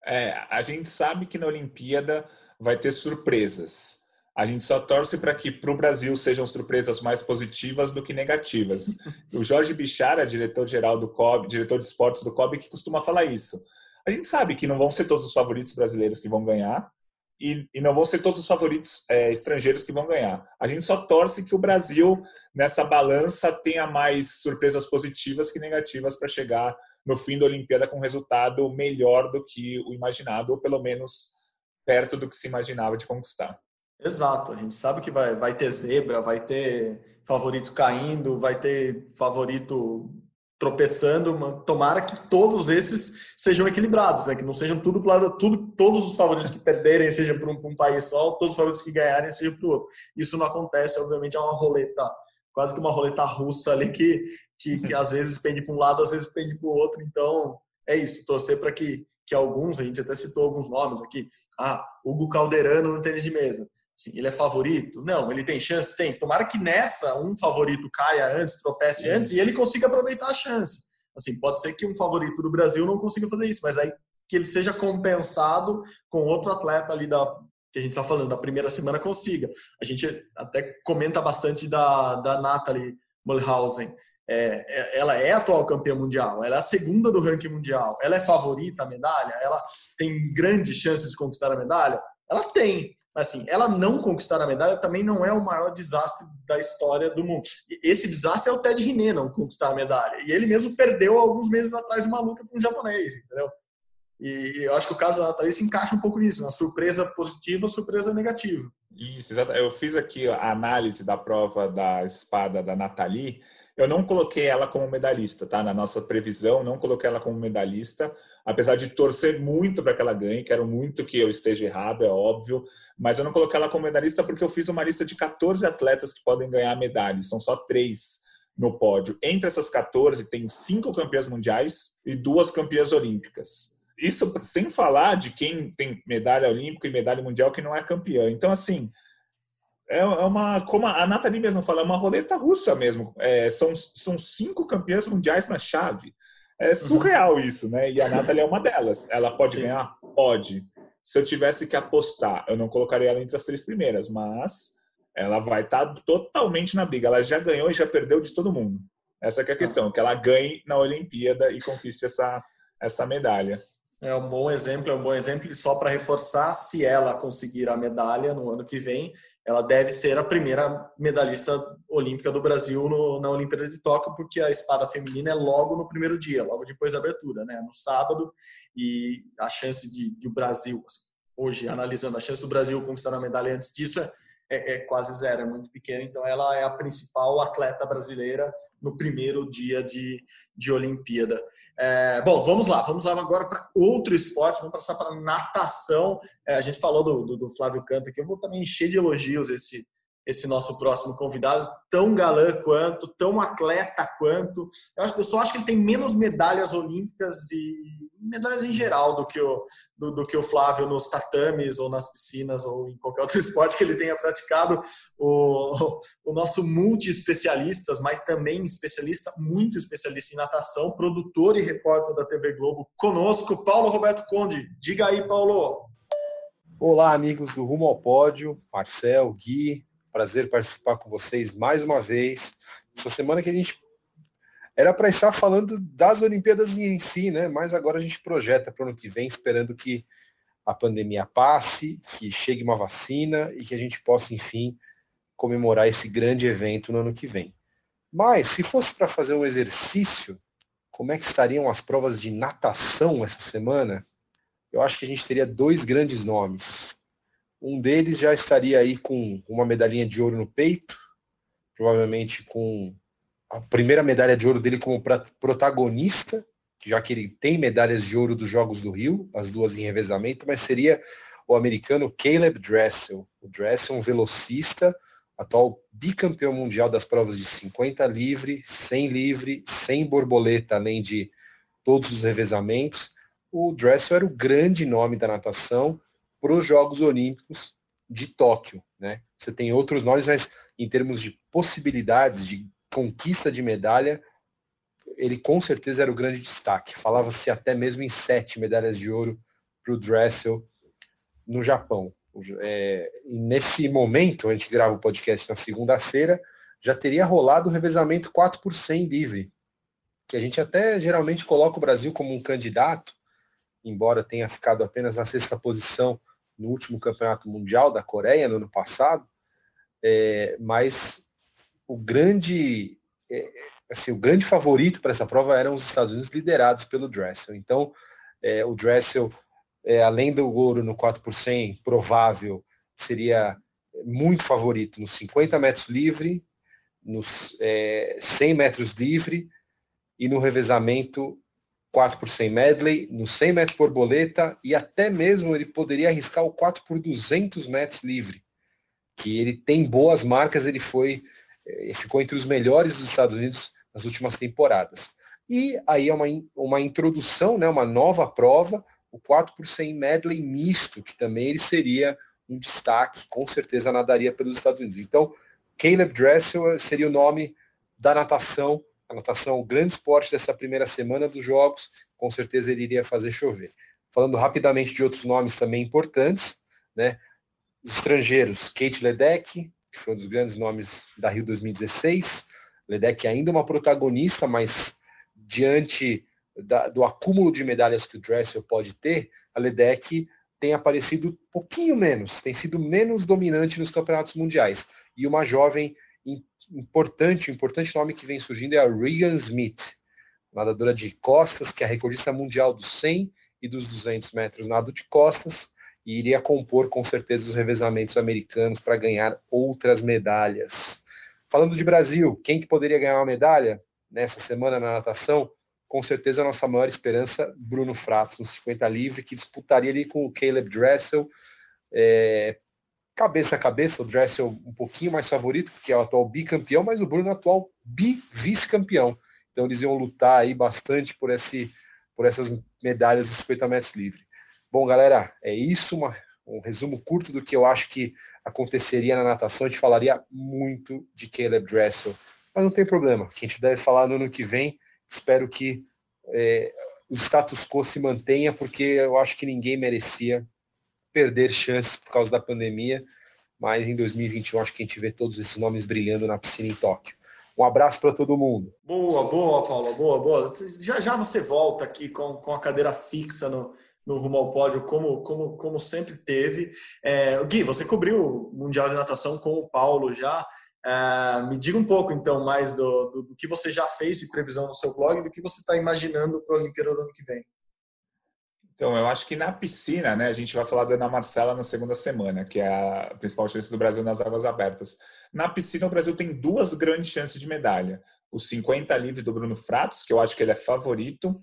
É, a gente sabe que na Olimpíada vai ter surpresas. A gente só torce para que para o Brasil sejam surpresas mais positivas do que negativas. O Jorge Bichara, diretor-geral do COB, diretor de esportes do COB, que costuma falar isso. A gente sabe que não vão ser todos os favoritos brasileiros que vão ganhar e, e não vão ser todos os favoritos é, estrangeiros que vão ganhar. A gente só torce que o Brasil, nessa balança, tenha mais surpresas positivas que negativas para chegar no fim da Olimpíada com um resultado melhor do que o imaginado, ou pelo menos perto do que se imaginava de conquistar. Exato, a gente sabe que vai, vai ter zebra, vai ter favorito caindo, vai ter favorito tropeçando. Tomara que todos esses sejam equilibrados, né? que não sejam tudo, tudo todos os favoritos que perderem sejam para um, um, país só, todos os favoritos que ganharem sejam para o outro. Isso não acontece, obviamente, é uma roleta, quase que uma roleta russa ali que que, que às vezes pende para um lado, às vezes pende para o outro. Então, é isso, torcer para que, que alguns, a gente até citou alguns nomes aqui, ah, Hugo Calderano no tênis de mesa. Assim, ele é favorito? Não, ele tem chance? Tem. Tomara que nessa um favorito caia antes, tropece isso. antes e ele consiga aproveitar a chance. Assim, pode ser que um favorito do Brasil não consiga fazer isso, mas aí que ele seja compensado com outro atleta ali da que a gente está falando da primeira semana consiga. A gente até comenta bastante da, da Natalie Mulhausen, é, é, ela é atual campeã mundial, ela é a segunda do ranking mundial, ela é favorita à medalha, ela tem grandes chances de conquistar a medalha? Ela tem. Assim, ela não conquistar a medalha também não é o maior desastre da história do mundo. Esse desastre é o Ted Riné não conquistar a medalha. E ele mesmo perdeu alguns meses atrás uma luta com um japonês, entendeu? E eu acho que o caso da Nathalie se encaixa um pouco nisso, uma surpresa positiva, surpresa negativa. Isso, exato. Eu fiz aqui a análise da prova da espada da Nathalie eu não coloquei ela como medalhista, tá? Na nossa previsão, não coloquei ela como medalhista, apesar de torcer muito para que ela ganhe, quero muito que eu esteja errado, é óbvio, mas eu não coloquei ela como medalhista porque eu fiz uma lista de 14 atletas que podem ganhar medalha, são só três no pódio. Entre essas 14, tem cinco campeãs mundiais e duas campeãs olímpicas. Isso sem falar de quem tem medalha olímpica e medalha mundial que não é campeã. Então, assim, é, é uma, como a Nathalie mesmo fala, é uma roleta russa mesmo. É, são, são cinco campeãs mundiais na chave. É surreal uhum. isso, né? E a Nathalie é uma delas. Ela pode Sim. ganhar? Pode. Se eu tivesse que apostar, eu não colocaria ela entre as três primeiras, mas ela vai estar tá totalmente na briga. Ela já ganhou e já perdeu de todo mundo. Essa é a questão, que ela ganhe na Olimpíada e conquiste essa, essa medalha. É um bom exemplo, é um bom exemplo e só para reforçar, se ela conseguir a medalha no ano que vem, ela deve ser a primeira medalhista olímpica do Brasil no, na Olimpíada de Tóquio, porque a espada feminina é logo no primeiro dia, logo depois da abertura, né? No sábado, e a chance de, de o Brasil, hoje analisando, a chance do Brasil conquistar a medalha antes disso é, é, é quase zero, é muito pequena. Então, ela é a principal atleta brasileira no primeiro dia de, de Olimpíada. É, bom, vamos lá, vamos lá agora para outro esporte, vamos passar para natação. É, a gente falou do, do, do Flávio Canto aqui, eu vou também encher de elogios esse, esse nosso próximo convidado, tão galã quanto, tão atleta quanto. Eu, acho, eu só acho que ele tem menos medalhas olímpicas e medalhas em geral do que o, do, do, que o Flávio nos tatames ou nas piscinas ou em qualquer outro esporte que ele tenha praticado. O, o nosso multi-especialistas, mas também especialista, muito especialista em natação, produtor e repórter da TV Globo, conosco, Paulo Roberto Conde. Diga aí, Paulo. Olá, amigos do Rumo ao Pódio, Marcel, Gui, Prazer participar com vocês mais uma vez. Essa semana que a gente era para estar falando das Olimpíadas em si, né? Mas agora a gente projeta para o ano que vem, esperando que a pandemia passe, que chegue uma vacina e que a gente possa, enfim, comemorar esse grande evento no ano que vem. Mas, se fosse para fazer um exercício, como é que estariam as provas de natação essa semana? Eu acho que a gente teria dois grandes nomes. Um deles já estaria aí com uma medalhinha de ouro no peito, provavelmente com a primeira medalha de ouro dele como protagonista, já que ele tem medalhas de ouro dos Jogos do Rio, as duas em revezamento, mas seria o americano Caleb Dressel. O Dressel, um velocista, atual bicampeão mundial das provas de 50 livre, 100 livre, 100 borboleta, além de todos os revezamentos. O Dressel era o grande nome da natação para os Jogos Olímpicos de Tóquio. Né? Você tem outros nomes, mas em termos de possibilidades de conquista de medalha, ele com certeza era o grande destaque. Falava-se até mesmo em sete medalhas de ouro para o Dressel no Japão. É, nesse momento, a gente grava o podcast na segunda-feira, já teria rolado o revezamento 4 por 100 livre, que a gente até geralmente coloca o Brasil como um candidato, embora tenha ficado apenas na sexta posição no último campeonato mundial da Coreia no ano passado, é, mas o grande é, assim, o grande favorito para essa prova eram os Estados Unidos liderados pelo Dressel. Então, é, o Dressel é, além do ouro no 4 por 100, provável, seria muito favorito nos 50 metros livre, nos é, 100 metros livre e no revezamento 4 por 100 medley, no 100 metros borboleta e até mesmo ele poderia arriscar o 4 por 200 metros livre, que ele tem boas marcas, ele foi é, ficou entre os melhores dos Estados Unidos nas últimas temporadas. E aí é uma, uma introdução, né, uma nova prova, o 4 por 100 medley misto, que também ele seria um destaque, com certeza nadaria pelos Estados Unidos. Então, Caleb Dressel seria o nome da natação, a natação, o grande esporte dessa primeira semana dos Jogos, com certeza ele iria fazer chover. Falando rapidamente de outros nomes também importantes, né? Estrangeiros, Kate Ledeck, que foi um dos grandes nomes da Rio 2016. Ledeck ainda uma protagonista, mas diante da, do acúmulo de medalhas que o Dressel pode ter, a Ledeck tem aparecido pouquinho menos, tem sido menos dominante nos campeonatos mundiais. E uma jovem importante, importante nome que vem surgindo é a Regan Smith, nadadora de costas, que é a recordista mundial dos 100 e dos 200 metros nado de costas, e iria compor com certeza os revezamentos americanos para ganhar outras medalhas. Falando de Brasil, quem que poderia ganhar uma medalha nessa semana na natação? com certeza a nossa maior esperança, Bruno Fratos, no 50 livre, que disputaria ali com o Caleb Dressel, é, cabeça a cabeça, o Dressel um pouquinho mais favorito, porque é o atual bicampeão, mas o Bruno é o atual bi-vice-campeão. Então eles iam lutar aí bastante por, esse, por essas medalhas dos 50 metros livre. Bom, galera, é isso, uma, um resumo curto do que eu acho que aconteceria na natação. A gente falaria muito de Caleb Dressel, mas não tem problema, que a gente deve falar no ano que vem Espero que é, o status quo se mantenha, porque eu acho que ninguém merecia perder chances por causa da pandemia. Mas em 2021 acho que a gente vê todos esses nomes brilhando na piscina em Tóquio. Um abraço para todo mundo. Boa, boa, Paulo, boa, boa. Já já você volta aqui com, com a cadeira fixa no, no rumo ao pódio, como, como, como sempre teve. É, Gui, você cobriu o Mundial de Natação com o Paulo já. Uh, me diga um pouco, então, mais do, do, do, que você já fez de previsão no seu blog do que você está imaginando para a Olimpíada do ano que vem. Então, eu acho que na piscina, né, a gente vai falar da Ana Marcela na segunda semana, que é a principal chance do Brasil nas águas abertas. Na piscina, o Brasil tem duas grandes chances de medalha. O 50 livre do Bruno Fratos, que eu acho que ele é favorito,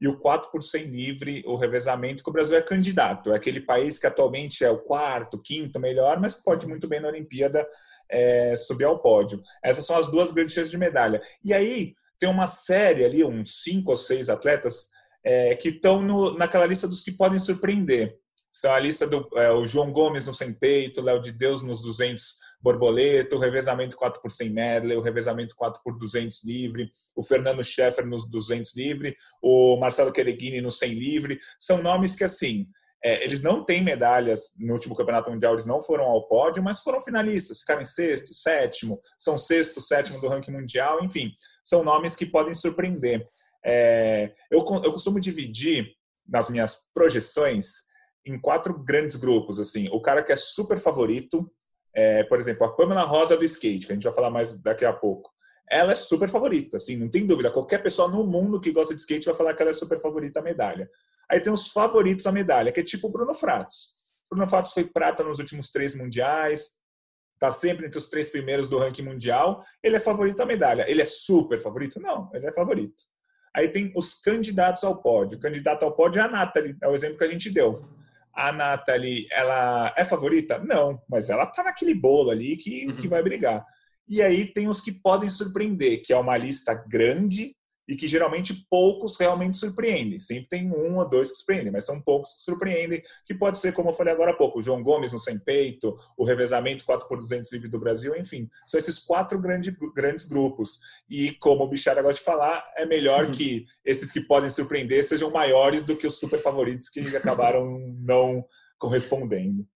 e o 4 por 100 livre, o revezamento, que o Brasil é candidato. É aquele país que atualmente é o quarto, quinto melhor, mas que pode muito bem na Olimpíada é, subir ao pódio. Essas são as duas grandes chances de medalha. E aí tem uma série ali, uns cinco ou seis atletas é, que estão naquela lista dos que podem surpreender. São a lista do é, o João Gomes no 100 peito, Léo de Deus nos 200 borboleta, o revezamento 4 por 100 medley, o revezamento 4 por 200 livre, o Fernando Scheffer nos 200 livre, o Marcelo Quereguini no 100 livre. São nomes que, assim, é, eles não têm medalhas no último campeonato mundial, eles não foram ao pódio, mas foram finalistas, ficaram em sexto, sétimo, são sexto, sétimo do ranking mundial, enfim, são nomes que podem surpreender. É, eu, eu costumo dividir nas minhas projeções em quatro grandes grupos. assim O cara que é super favorito, é, por exemplo, a Pamela Rosa do skate, que a gente vai falar mais daqui a pouco. Ela é super favorita, assim, não tem dúvida. Qualquer pessoa no mundo que gosta de skate vai falar que ela é super favorita à medalha. Aí tem os favoritos à medalha, que é tipo o Bruno Fratos. Bruno Fratos foi prata nos últimos três mundiais, está sempre entre os três primeiros do ranking mundial. Ele é favorito à medalha. Ele é super favorito? Não, ele é favorito. Aí tem os candidatos ao pódio. O candidato ao pódio é a Nathalie, é o exemplo que a gente deu. A Nathalie, ela é favorita? Não, mas ela tá naquele bolo ali que, uhum. que vai brigar. E aí tem os que podem surpreender, que é uma lista grande e que geralmente poucos realmente surpreendem. Sempre tem um ou dois que surpreendem, mas são poucos que surpreendem, que pode ser, como eu falei agora há pouco, o João Gomes no sem peito, o revezamento 4 por 200 livre do Brasil, enfim. São esses quatro grande, grandes grupos. E como o Bichara gosta de falar, é melhor uhum. que esses que podem surpreender sejam maiores do que os super favoritos que acabaram não correspondendo.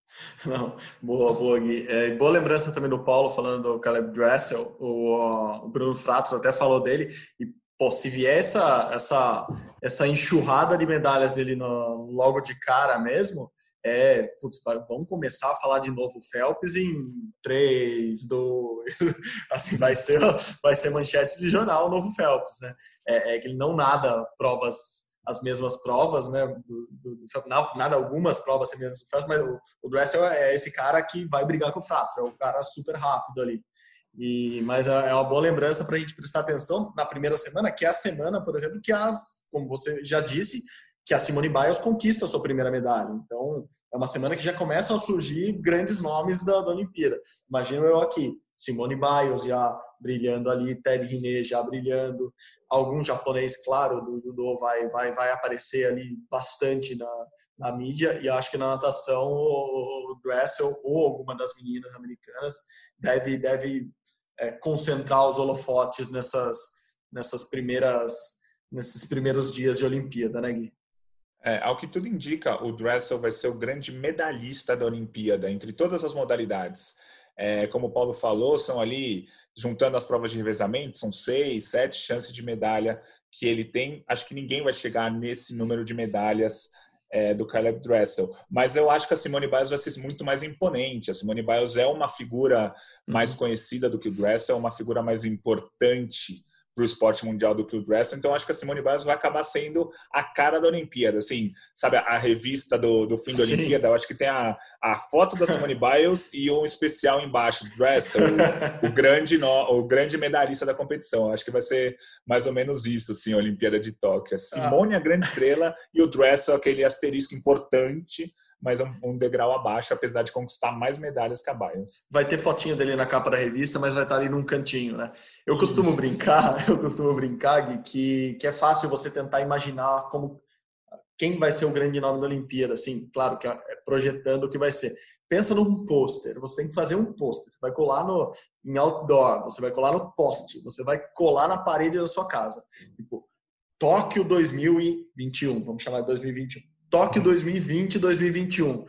Não, boa, boa, Gui. É, boa lembrança também do Paulo falando do Caleb Dressel. O, o Bruno Fratos até falou dele. E pô, se vier essa, essa, essa enxurrada de medalhas dele no, logo de cara mesmo, é, putz, vamos começar a falar de novo Phelps em 3, 2, assim, vai ser, vai ser manchete de jornal o novo Phelps, né? É, é, que ele não nada provas, as mesmas provas, né? Do, do, do, nada algumas provas semelhantes do Phelps, mas o, o Dressel é esse cara que vai brigar com o Fratos, é o cara super rápido ali. E, mas é, é uma boa lembrança para a gente prestar atenção na primeira semana, que é a semana, por exemplo, que as, como você já disse, que a Simone Biles conquista a sua primeira medalha. Então, é uma semana que já começam a surgir grandes nomes da, da Olimpíada. Imagino eu aqui, Simone Biles já brilhando ali, Ted Riné já brilhando, algum japonês, claro, do judô vai, vai, vai aparecer ali bastante na, na mídia e acho que na natação o Dressel ou alguma das meninas americanas deve, deve é, concentrar os holofotes nessas, nessas primeiras, nesses primeiros dias de Olimpíada, né, Gui? É, ao que tudo indica, o Dressel vai ser o grande medalhista da Olimpíada, entre todas as modalidades. É, como o Paulo falou, são ali, juntando as provas de revezamento, são seis, sete chances de medalha que ele tem. Acho que ninguém vai chegar nesse número de medalhas é, do Caleb Dressel. Mas eu acho que a Simone Biles vai ser muito mais imponente. A Simone Biles é uma figura mais uhum. conhecida do que o Dressel, é uma figura mais importante para o esporte mundial do que o wrestling. Então, acho que a Simone Biles vai acabar sendo a cara da Olimpíada. Assim, sabe, a revista do, do fim da Olimpíada, eu acho que tem a, a foto da Simone Biles e um especial embaixo, Dressel, o, o, grande no, o grande medalhista da competição. Eu acho que vai ser mais ou menos isso, assim, a Olimpíada de Tóquio. Simone, ah. a grande estrela, e o Dressel, aquele asterisco importante mas é um degrau abaixo, apesar de conquistar mais medalhas que a Biles. Vai ter fotinho dele na capa da revista, mas vai estar ali num cantinho, né? Eu costumo Isso. brincar, eu costumo brincar, Gui, que, que é fácil você tentar imaginar como quem vai ser o grande nome da Olimpíada, assim, claro que é projetando o que vai ser. Pensa num pôster, você tem que fazer um pôster, você vai colar no, em outdoor, você vai colar no poste, você vai colar na parede da sua casa. Tipo, Tóquio 2021, vamos chamar de 2021 Tóquio 2020 2021.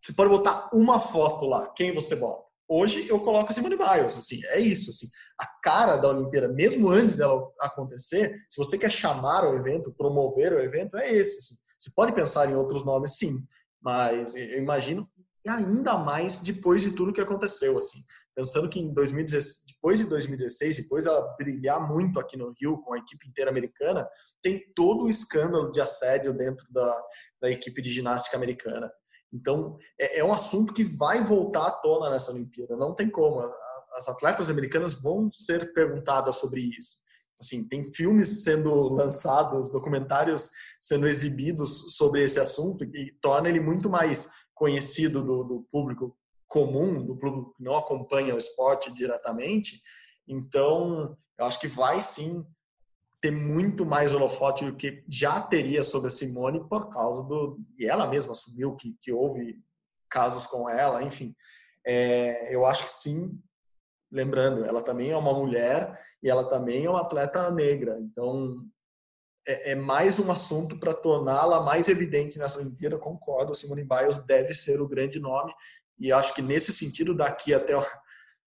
Você pode botar uma foto lá. Quem você bota? Hoje eu coloco a Simone Biles, assim, é isso, assim. A cara da Olimpíada, mesmo antes dela acontecer, se você quer chamar o evento, promover o evento, é esse, assim. Você pode pensar em outros nomes, sim, mas eu imagino e ainda mais depois de tudo que aconteceu, assim. Pensando que em 2016, depois de 2016, depois ela brilhar muito aqui no Rio com a equipe inteira americana, tem todo o escândalo de assédio dentro da, da equipe de ginástica americana. Então, é, é um assunto que vai voltar à tona nessa Olimpíada, não tem como. As atletas americanas vão ser perguntadas sobre isso. Assim, tem filmes sendo lançados, documentários sendo exibidos sobre esse assunto e torna ele muito mais conhecido do, do público comum, do público que não acompanha o esporte diretamente. Então, eu acho que vai sim ter muito mais holofote do que já teria sobre a Simone por causa do. E ela mesma assumiu que, que houve casos com ela, enfim. É, eu acho que sim. Lembrando, ela também é uma mulher e ela também é uma atleta negra. Então, é, é mais um assunto para torná-la mais evidente nessa Olimpíada. Concordo, Simone Biles deve ser o grande nome. E acho que nesse sentido, daqui até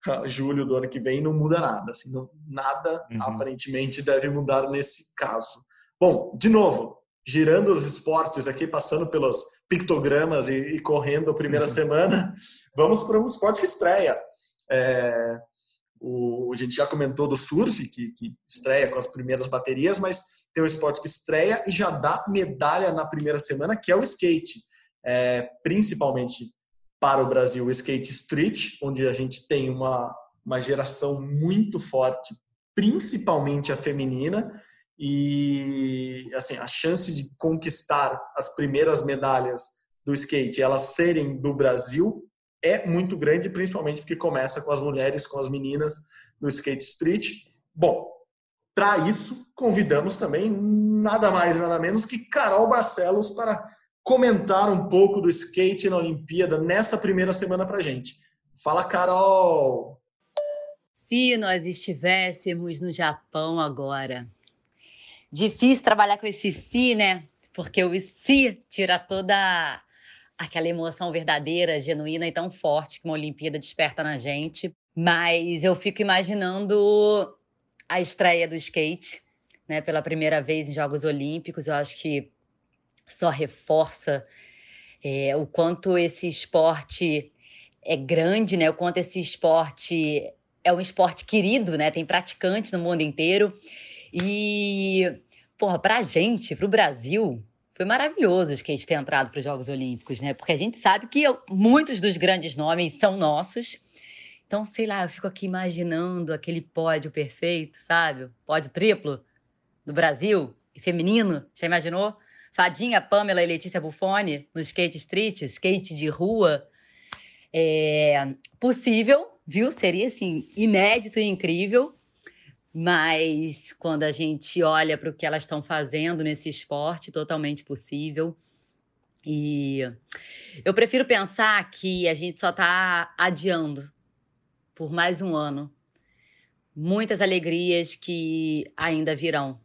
julho do ano que vem não muda nada. Assim, não, nada uhum. aparentemente deve mudar nesse caso. Bom, de novo, girando os esportes aqui, passando pelos pictogramas e, e correndo a primeira semana, vamos para um esporte que estreia. É, o, a gente já comentou do surf, que, que estreia com as primeiras baterias, mas tem um esporte que estreia e já dá medalha na primeira semana, que é o skate. É, principalmente para o Brasil, o skate street, onde a gente tem uma, uma geração muito forte, principalmente a feminina, e assim a chance de conquistar as primeiras medalhas do skate, elas serem do Brasil, é muito grande, principalmente porque começa com as mulheres, com as meninas do skate street. Bom, para isso convidamos também nada mais nada menos que Carol Barcelos para comentar um pouco do skate na Olimpíada nesta primeira semana para gente. Fala, Carol! Se nós estivéssemos no Japão agora. Difícil trabalhar com esse si, né? Porque o si tira toda aquela emoção verdadeira, genuína e tão forte que uma Olimpíada desperta na gente. Mas eu fico imaginando a estreia do skate, né, pela primeira vez em Jogos Olímpicos. Eu acho que só reforça é, o quanto esse esporte é grande, né? O quanto esse esporte é um esporte querido, né? Tem praticantes no mundo inteiro. E, porra, pra gente, pro Brasil, foi maravilhoso o skate ter entrado para os Jogos Olímpicos, né? Porque a gente sabe que muitos dos grandes nomes são nossos. Então, sei lá, eu fico aqui imaginando aquele pódio perfeito, sabe? Pódio triplo do Brasil e feminino. Já imaginou? Fadinha, Pamela e Letícia Buffoni no skate street, skate de rua. É possível, viu? Seria assim, inédito e incrível. Mas quando a gente olha para o que elas estão fazendo nesse esporte, totalmente possível. E eu prefiro pensar que a gente só está adiando por mais um ano. Muitas alegrias que ainda virão.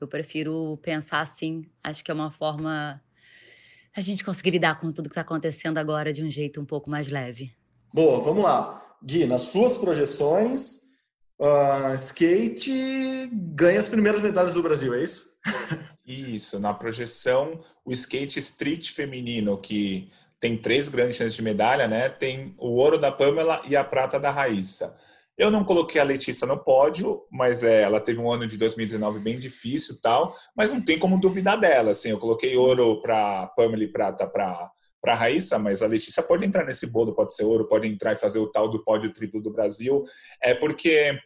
Eu prefiro pensar assim. Acho que é uma forma a gente conseguir lidar com tudo que está acontecendo agora de um jeito um pouco mais leve. Boa, vamos lá. Gui, nas suas projeções, uh, skate ganha as primeiras medalhas do Brasil, é isso? Isso, na projeção, o skate street feminino, que tem três grandes chances de medalha, né? Tem o ouro da Pamela e a prata da Raíssa. Eu não coloquei a Letícia no pódio, mas é, ela teve um ano de 2019 bem difícil tal, mas não tem como duvidar dela. Assim, eu coloquei ouro para Pamela e prata para para Raíssa, mas a Letícia pode entrar nesse bolo, pode ser ouro, pode entrar e fazer o tal do pódio triplo do Brasil. É porque,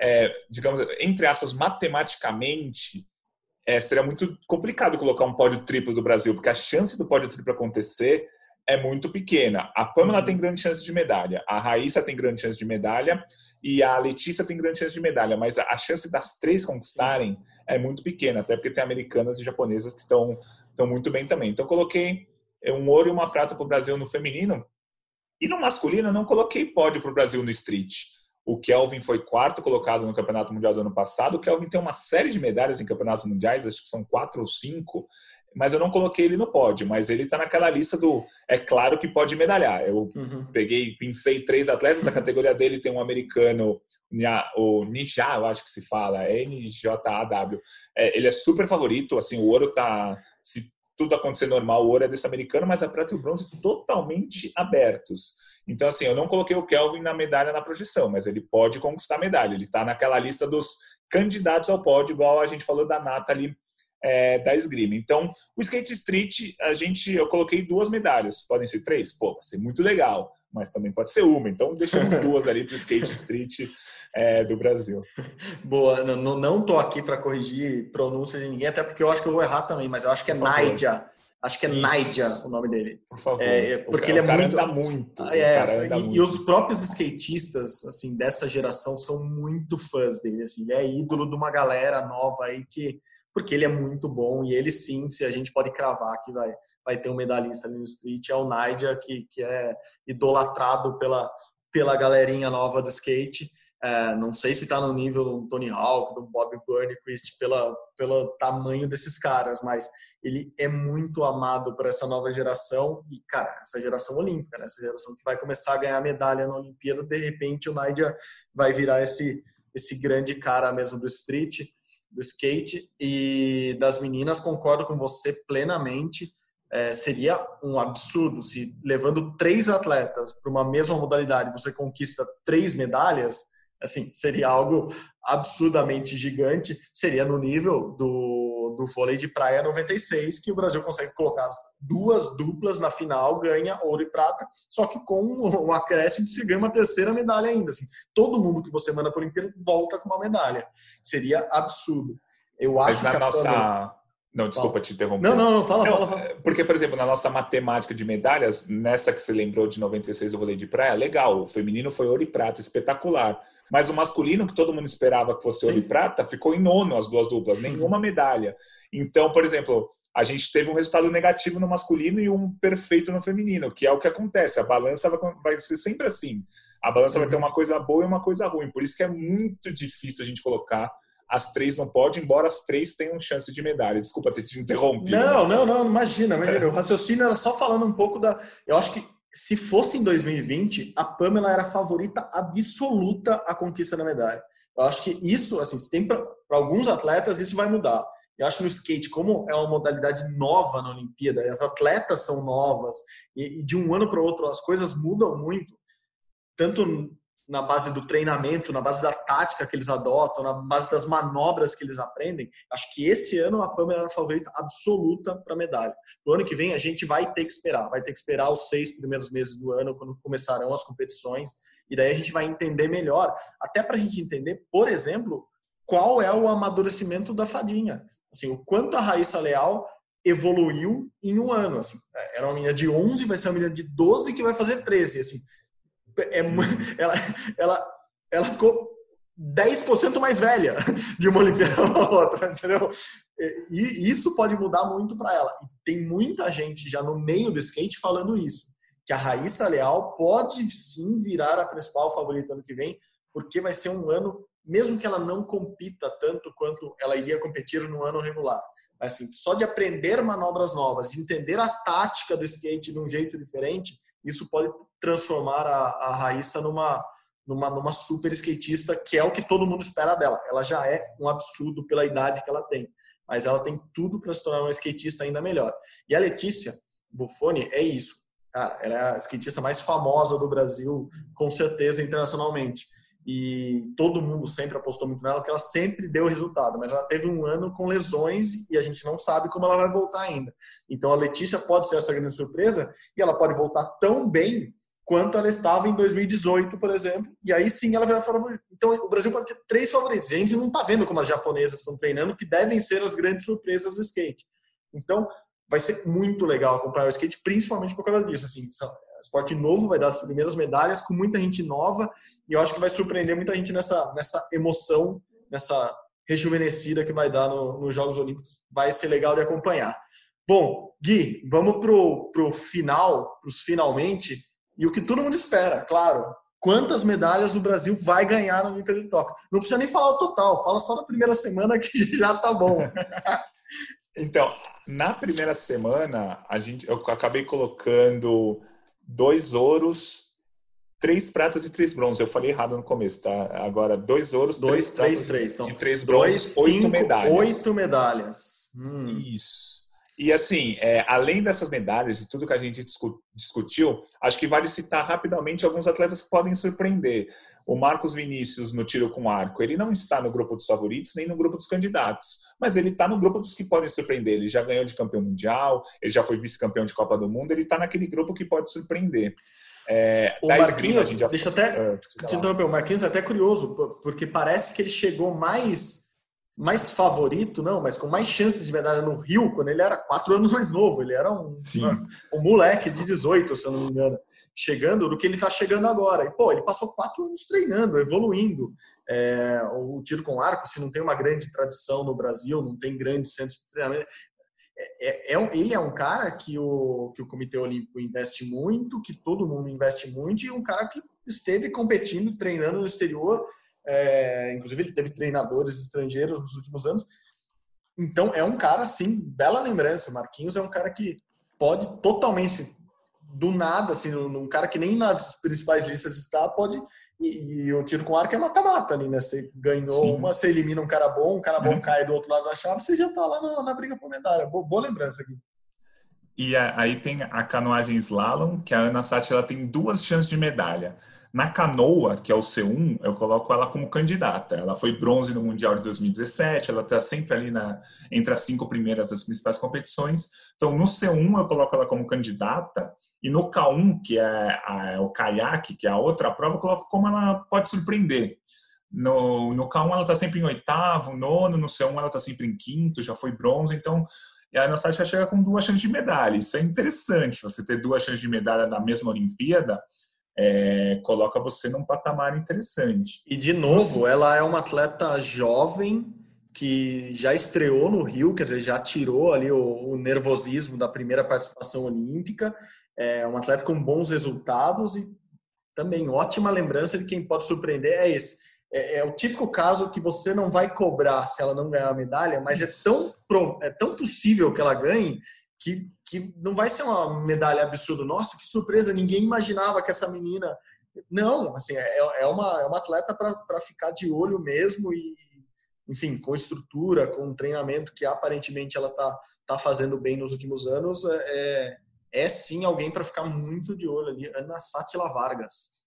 é, digamos, entre aspas, matematicamente, é, seria muito complicado colocar um pódio triplo do Brasil, porque a chance do pódio triplo acontecer é muito pequena. A Pamela uhum. tem grande chance de medalha, a Raíssa tem grande chance de medalha e a Letícia tem grande chance de medalha, mas a chance das três conquistarem é muito pequena, até porque tem americanas e japonesas que estão, estão muito bem também. Então, coloquei um ouro e uma prata para o Brasil no feminino. E no masculino, eu não coloquei pódio para o Brasil no street. O Kelvin foi quarto colocado no Campeonato Mundial do ano passado. O Kelvin tem uma série de medalhas em campeonatos mundiais, acho que são quatro ou cinco, mas eu não coloquei ele no pódio. Mas ele está naquela lista do é claro que pode medalhar. Eu uhum. peguei, pensei três atletas, a categoria dele tem um americano, o Nija, eu acho que se fala, N-J-A-W. É, ele é super favorito, assim, o ouro tá. Se tudo acontecer normal, o ouro é desse americano, mas a prata e o bronze totalmente abertos. Então, assim, eu não coloquei o Kelvin na medalha na projeção, mas ele pode conquistar a medalha. Ele está naquela lista dos candidatos ao pódio, igual a gente falou da Nathalie é, da esgrima. Então, o skate street, a gente, eu coloquei duas medalhas. Podem ser três? Pô, vai ser muito legal, mas também pode ser uma. Então, deixamos duas ali para o skate street é, do Brasil. Boa, não, não tô aqui para corrigir pronúncia de ninguém, até porque eu acho que eu vou errar também, mas eu acho que é Naija. Acho que é Naija o nome dele. Por favor. É, é porque ele é muito. Muito. É, assim, e, muito. e, os próprios skatistas, assim, dessa geração são muito fãs dele. Assim, ele é ídolo de uma galera nova aí que. Porque ele é muito bom e ele sim, se a gente pode cravar que vai, vai ter um medalhista ali no street, é o Naija, que, que é idolatrado pela, pela galerinha nova do skate. É, não sei se está no nível do Tony Hawk, do Bob Burnquist, pela, pelo tamanho desses caras, mas ele é muito amado por essa nova geração e, cara, essa geração olímpica, né? essa geração que vai começar a ganhar medalha na Olimpíada, de repente o Nadia vai virar esse, esse grande cara mesmo do street. Do skate e das meninas, concordo com você plenamente. É, seria um absurdo se, levando três atletas para uma mesma modalidade, você conquista três medalhas. Assim, seria algo absurdamente gigante. Seria no nível do do vôlei de praia 96, que o Brasil consegue colocar duas duplas na final, ganha ouro e prata, só que com o acréscimo você ganha uma terceira medalha ainda. Assim. Todo mundo que você manda para o Olimpíada volta com uma medalha. Seria absurdo. Eu acho Mas na que nossa... Não, desculpa fala. te interromper. Não, não, não, fala, não, fala, fala. Porque, por exemplo, na nossa matemática de medalhas, nessa que você lembrou de 96 do vôlei de praia, legal, o feminino foi ouro e prata, espetacular. Mas o masculino, que todo mundo esperava que fosse Sim. ouro e prata, ficou em nono as duas duplas, nenhuma medalha. Então, por exemplo, a gente teve um resultado negativo no masculino e um perfeito no feminino, que é o que acontece. A balança vai ser sempre assim. A balança uhum. vai ter uma coisa boa e uma coisa ruim. Por isso que é muito difícil a gente colocar as três não pode, embora as três tenham chance de medalha. Desculpa ter te interrompido. Não, não, não, imagina, imagina. O raciocínio era só falando um pouco da. Eu acho que se fosse em 2020, a Pamela era a favorita absoluta à conquista da medalha. Eu acho que isso, assim, se tem para alguns atletas, isso vai mudar. Eu acho no skate, como é uma modalidade nova na Olimpíada, as atletas são novas, e, e de um ano para o outro as coisas mudam muito, tanto na base do treinamento, na base da tática que eles adotam, na base das manobras que eles aprendem. Acho que esse ano a Pamela é a favorita absoluta para medalha. No ano que vem a gente vai ter que esperar, vai ter que esperar os seis primeiros meses do ano, quando começarão as competições, e daí a gente vai entender melhor, até para a gente entender, por exemplo, qual é o amadurecimento da fadinha. Assim, o quanto a Raíssa Leal evoluiu em um ano. Assim, era uma menina de 11, vai ser uma menina de 12 que vai fazer 13. Assim, é, ela, ela, ela ficou 10% mais velha de uma Olimpíada para outra, entendeu? E isso pode mudar muito para ela. E tem muita gente já no meio do skate falando isso, que a Raíssa Leal pode sim virar a principal favorita ano que vem, porque vai ser um ano, mesmo que ela não compita tanto quanto ela iria competir no ano regular. Mas, assim, só de aprender manobras novas, de entender a tática do skate de um jeito diferente, isso pode transformar a, a Raíssa numa, numa, numa super skatista, que é o que todo mundo espera dela. Ela já é um absurdo pela idade que ela tem, mas ela tem tudo para se tornar uma skatista ainda melhor. E a Letícia Buffoni é isso. Cara, ela é a skatista mais famosa do Brasil, com certeza internacionalmente e todo mundo sempre apostou muito nela, porque ela sempre deu resultado, mas ela teve um ano com lesões e a gente não sabe como ela vai voltar ainda. Então a Letícia pode ser essa grande surpresa e ela pode voltar tão bem quanto ela estava em 2018, por exemplo, e aí sim ela vai favorita. Então o Brasil pode ter três favoritos. E a gente não está vendo como as japonesas estão treinando, que devem ser as grandes surpresas do skate. Então vai ser muito legal acompanhar o skate, principalmente por causa disso. Assim, esporte novo, vai dar as primeiras medalhas com muita gente nova e eu acho que vai surpreender muita gente nessa, nessa emoção, nessa rejuvenescida que vai dar nos no Jogos Olímpicos. Vai ser legal de acompanhar. Bom, Gui, vamos pro, pro final, pros finalmente, e o que todo mundo espera, claro. Quantas medalhas o Brasil vai ganhar na Olimpíada de Tóquio? Não precisa nem falar o total, fala só da primeira semana que já tá bom. Então, na primeira semana, a gente, eu acabei colocando dois ouros, três pratas e três bronzes. Eu falei errado no começo, tá? Agora, dois ouros, dois, três, três, três. Então, e três bronzes, dois, oito cinco, medalhas. Oito medalhas. Hum. Isso. E assim, é, além dessas medalhas, de tudo que a gente discutiu, acho que vale citar rapidamente alguns atletas que podem surpreender. O Marcos Vinícius no tiro com arco, ele não está no grupo dos favoritos nem no grupo dos candidatos, mas ele está no grupo dos que podem surpreender. Ele já ganhou de campeão mundial, ele já foi vice-campeão de Copa do Mundo, ele está naquele grupo que pode surpreender. É, o Marquinhos, já... deixa até uh, te interromper, o Marquinhos é até curioso, porque parece que ele chegou mais mais favorito, não, mas com mais chances de medalha no Rio, quando ele era quatro anos mais novo. Ele era um, um moleque de 18, se eu não me engano, chegando do que ele está chegando agora. E, pô, ele passou quatro anos treinando, evoluindo. É, o tiro com arco, se não tem uma grande tradição no Brasil, não tem grandes centros de treinamento. É, é, é ele é um cara que o, que o Comitê Olímpico investe muito, que todo mundo investe muito, e um cara que esteve competindo, treinando no exterior é, inclusive, ele teve treinadores estrangeiros nos últimos anos. Então, é um cara, assim, bela lembrança. O Marquinhos é um cara que pode totalmente do nada, assim, um cara que nem nas principais listas está, pode. E, e o tiro com arco é mata-mata ali, né? Você ganhou Sim. uma, você elimina um cara bom, um cara bom é. cai do outro lado da chave, você já tá lá na, na briga por medalha. Boa, boa lembrança aqui. E aí tem a canoagem slalom, que a Ana Sati ela tem duas chances de medalha. Na canoa, que é o C1, eu coloco ela como candidata. Ela foi bronze no Mundial de 2017, ela está sempre ali na, entre as cinco primeiras das principais competições. Então, no C1, eu coloco ela como candidata, e no K1, que é, a, é o caiaque, que é a outra prova, eu coloco como ela pode surpreender. No, no K1, ela está sempre em oitavo, nono, no C1, ela está sempre em quinto, já foi bronze, então. E a já chega com duas chances de medalha. Isso é interessante, você ter duas chances de medalha na mesma Olimpíada é, coloca você num patamar interessante. E de novo, ela é uma atleta jovem que já estreou no Rio, quer dizer, já tirou ali o, o nervosismo da primeira participação olímpica. É uma atleta com bons resultados e também ótima lembrança de quem pode surpreender é esse. É, é, o típico caso que você não vai cobrar se ela não ganhar a medalha, mas é tão, é tão possível que ela ganhe que, que não vai ser uma medalha absurda. Nossa, que surpresa, ninguém imaginava que essa menina. Não, assim, é, é, uma, é uma atleta para ficar de olho mesmo e, enfim, com estrutura, com treinamento que aparentemente ela está tá fazendo bem nos últimos anos, é, é, é sim alguém para ficar muito de olho ali. Ana Sátila Vargas.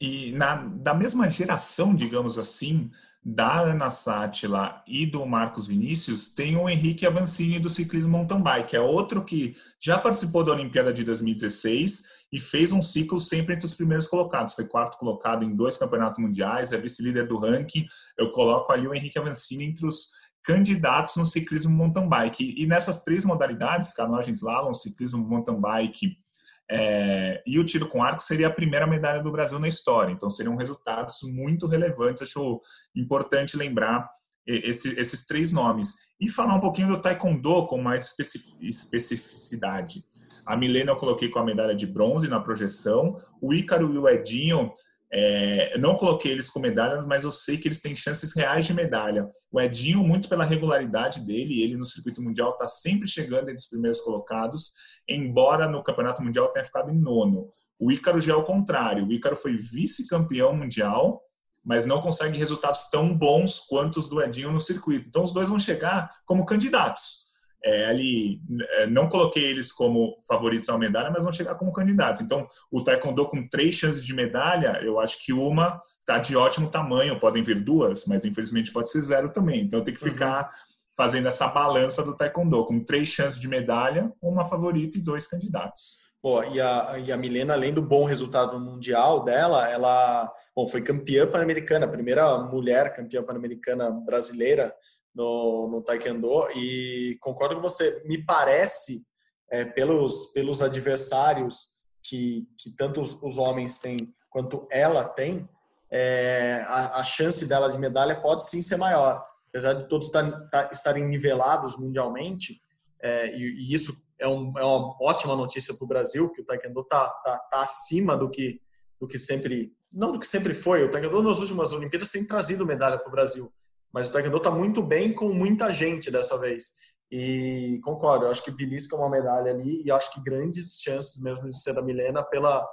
E na, da mesma geração, digamos assim, da Ana Sátila e do Marcos Vinícius, tem o Henrique Avancini do ciclismo mountain bike, é outro que já participou da Olimpíada de 2016 e fez um ciclo sempre entre os primeiros colocados. Foi quarto colocado em dois campeonatos mundiais, é vice-líder do ranking. Eu coloco ali o Henrique Avancini entre os candidatos no ciclismo mountain bike. E nessas três modalidades, canoagem slalom, ciclismo mountain bike é, e o tiro com arco seria a primeira medalha do Brasil na história. Então, seriam resultados muito relevantes. Acho importante lembrar esse, esses três nomes. E falar um pouquinho do Taekwondo com mais especificidade. A Milena eu coloquei com a medalha de bronze na projeção. O Ícaro e o Edinho é, não coloquei eles com medalha, mas eu sei que eles têm chances reais de medalha. O Edinho, muito pela regularidade dele, ele no circuito mundial está sempre chegando entre os primeiros colocados, embora no campeonato mundial tenha ficado em nono. O Ícaro já é o contrário. O Ícaro foi vice-campeão mundial, mas não consegue resultados tão bons quanto os do Edinho no circuito. Então os dois vão chegar como candidatos é, ali, é, não coloquei eles como favoritos à medalha, mas vão chegar como candidatos. Então, o Taekwondo com três chances de medalha, eu acho que uma está de ótimo tamanho, podem vir duas, mas infelizmente pode ser zero também. Então, tem que uhum. ficar uhum. Fazendo essa balança do Taekwondo, com três chances de medalha, uma favorita e dois candidatos. Pô, e, a, e a Milena, além do bom resultado mundial dela, ela bom, foi campeã pan-americana, primeira mulher campeã pan-americana brasileira no, no Taekwondo e concordo com você. Me parece, é, pelos, pelos adversários que, que tanto os, os homens têm quanto ela tem, é, a, a, chance dela de medalha pode sim ser maior. Apesar de todos tá, estarem nivelados mundialmente, é, e, e, isso é, um, é, uma ótima notícia para o Brasil, que o Taekwondo está tá, tá acima do que, do que sempre, não do que sempre foi. O Taekwondo nas últimas Olimpíadas tem trazido medalha para o Brasil. Mas o Taekwondo está muito bem com muita gente dessa vez. E concordo, acho que belisca uma medalha ali e acho que grandes chances mesmo de ser da Milena pela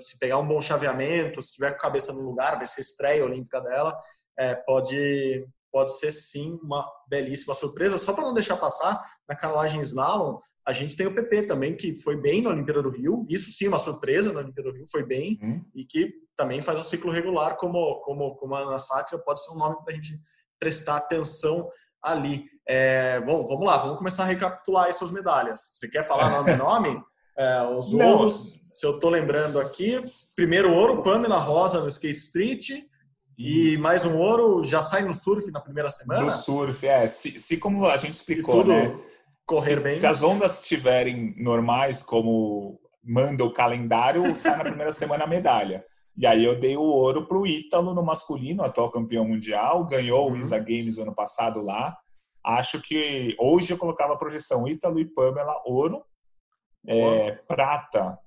se pegar um bom chaveamento, se tiver com a cabeça no lugar, vai ser estreia olímpica dela, é, pode pode ser sim uma belíssima surpresa. Só para não deixar passar, na canoagem slalom, a gente tem o PP também, que foi bem na Olimpíada do Rio. Isso sim, uma surpresa na Olimpíada do Rio, foi bem. Hum. E que também faz um ciclo regular, como, como, como a Ana Sátira, pode ser um nome para a gente prestar atenção ali. É, bom, vamos lá, vamos começar a recapitular aí suas medalhas. Você quer falar nome nome? É, os Não. ouros, se eu estou lembrando aqui, primeiro ouro, Pamela Rosa no Skate Street. E Isso. mais um ouro, já sai no surf na primeira semana? No surf, é. Se, se como a gente explicou, né? Correr se, bem. Se as ondas estiverem normais, como manda o calendário, sai na primeira semana a medalha. E aí eu dei o ouro para o Ítalo no masculino, atual campeão mundial, ganhou uhum. o Isa Games ano passado lá. Acho que hoje eu colocava a projeção Ítalo e Pamela ouro, é, prata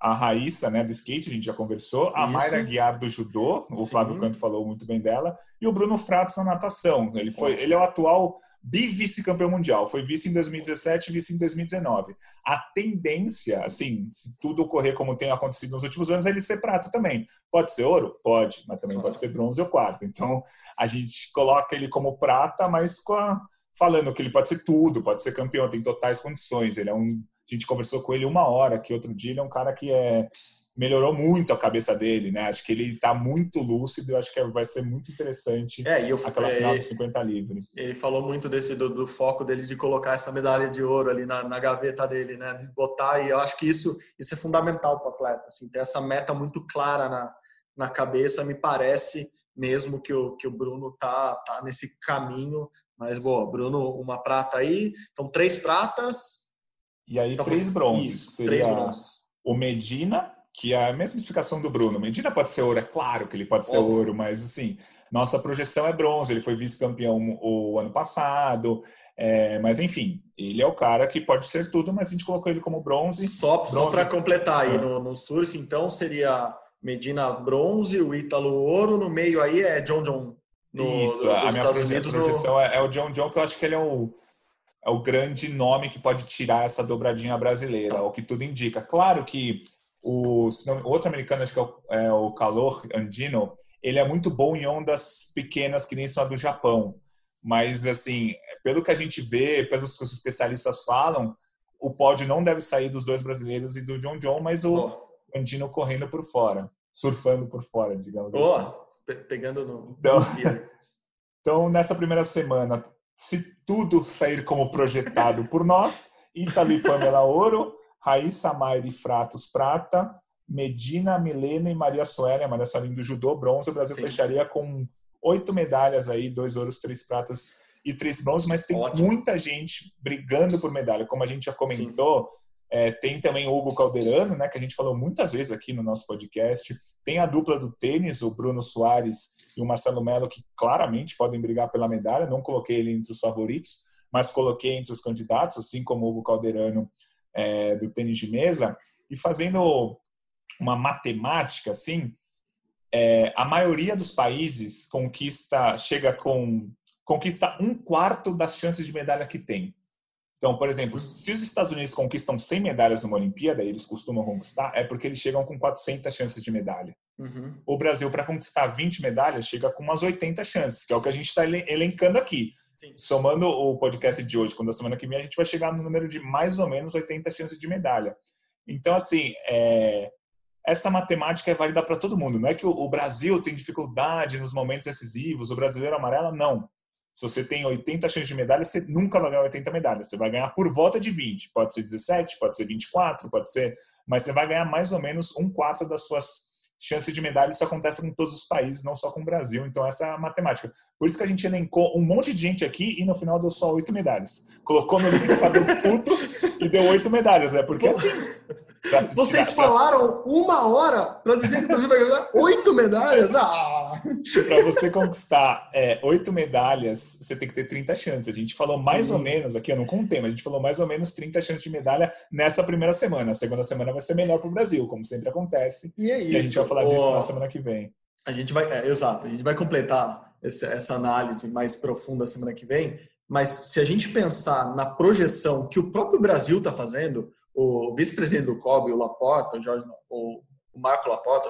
a Raíssa, né, do skate, a gente já conversou, a Isso. Mayra Guiar do judô, o Sim. Flávio Canto falou muito bem dela, e o Bruno Fratos na natação. Ele foi, Ótimo. ele é o atual bi-vice-campeão mundial, foi vice em 2017 e vice em 2019. A tendência, assim, se tudo ocorrer como tem acontecido nos últimos anos, é ele ser prata também. Pode ser ouro? Pode, mas também pode ser bronze ou quarto. Então, a gente coloca ele como prata, mas com a- falando que ele pode ser tudo, pode ser campeão, tem totais condições. Ele é um a gente conversou com ele uma hora, que outro dia ele é um cara que é melhorou muito a cabeça dele, né? Acho que ele está muito lúcido, acho que vai ser muito interessante É, e eu, aquela é, final de 50 livre. ele falou muito desse do, do foco dele de colocar essa medalha de ouro ali na, na gaveta dele, né? De botar e eu acho que isso isso é fundamental para o atleta, assim, ter essa meta muito clara na, na cabeça. Me parece mesmo que o que o Bruno tá tá nesse caminho. Mas boa, Bruno, uma prata aí, então três pratas, E aí Então, três bronzes, isso, seria três bronzes. o Medina, que é a mesma explicação do Bruno. Medina pode ser ouro, é claro que ele pode ser ouro, mas assim, nossa projeção é bronze. Ele foi vice-campeão o ano passado, é, mas enfim, ele é o cara que pode ser tudo, mas a gente colocou ele como bronze. Só, só para completar aí É. no, no surf, então seria Medina bronze, o Ítalo ouro, no meio aí é John John. No, Isso, do- a minha Estados proje- Unidos no- projeção é, é o John John, que eu acho que ele é o, é o grande nome que pode tirar essa dobradinha brasileira, o que tudo indica. Claro que o, outro americano, acho que é o, é o Calor Andino, ele é muito bom em ondas pequenas, que nem são a do Japão. Mas, assim, pelo que a gente vê, pelos que os especialistas falam, o pódio não deve sair dos dois brasileiros e do John John, mas o Boa. Andino correndo por fora, surfando por fora, digamos assim. Boa. Pe- pegando no. Então-. Então, nessa primeira semana, se tudo sair como projetado por nós, Italo e Pamela Ouro, Raíssa Maire e Fratos Prata, Medina, Milena e Maria Suelen, Maria Suelen do Judô, bronze, o Brasil Sim. fecharia com oito medalhas aí, dois ouros, três pratas e três bronzes, mas tem Ótimo. muita gente brigando por medalha, como a gente já comentou, é, tem também o Hugo Calderano, né, que a gente falou muitas vezes aqui no nosso podcast, tem a dupla do tênis, o Bruno Soares e o Marcelo Melo, que claramente podem brigar pela medalha. Não coloquei ele entre os favoritos, mas coloquei entre os candidatos, assim como o Hugo Calderano é, do tênis de mesa. E fazendo uma matemática, assim, é, a maioria dos países conquista, chega com conquista um quarto das chances de medalha que tem. Então, por exemplo, se os Estados Unidos conquistam 100 medalhas numa Olimpíada, e eles costumam conquistar, é porque eles chegam com 400 chances de medalha. Uhum. O Brasil, para conquistar 20 medalhas, chega com umas 80 chances, que é o que a gente está elencando aqui. Sim. Somando o podcast de hoje com da semana que vem, a gente vai chegar no número de mais ou menos 80 chances de medalha. Então, assim, é, essa matemática é válida para todo mundo. Não é que o, o Brasil tem dificuldade nos momentos decisivos, o brasileiro amarela, não. Se você tem 80 chances de medalha, você nunca vai ganhar 80 medalhas. Você vai ganhar por volta de 20. Pode ser 17, pode ser 24, pode ser. Mas você vai ganhar mais ou menos um quarto das suas chances de medalha. Isso acontece com todos os países, não só com o Brasil. Então, essa é a matemática. Por isso que a gente elencou um monte de gente aqui e no final deu só oito medalhas. Colocou no liquidificador tudo e deu oito medalhas. É porque assim. pra Vocês tirar- pra- falaram uma hora para dizer que o Brasil vai ganhar oito medalhas? Ah! Para você conquistar é, oito medalhas, você tem que ter 30 chances. A gente falou mais Sim. ou menos, aqui eu não contei, mas a gente falou mais ou menos 30 chances de medalha nessa primeira semana. A segunda semana vai ser melhor para o Brasil, como sempre acontece. E é isso. E a gente vai falar disso Ô, na semana que vem. A gente vai, é, exato, a gente vai completar essa, essa análise mais profunda semana que vem. Mas se a gente pensar na projeção que o próprio Brasil está fazendo, o vice-presidente do COB, o Laporta, o, Jorge, o, Marco Laporta,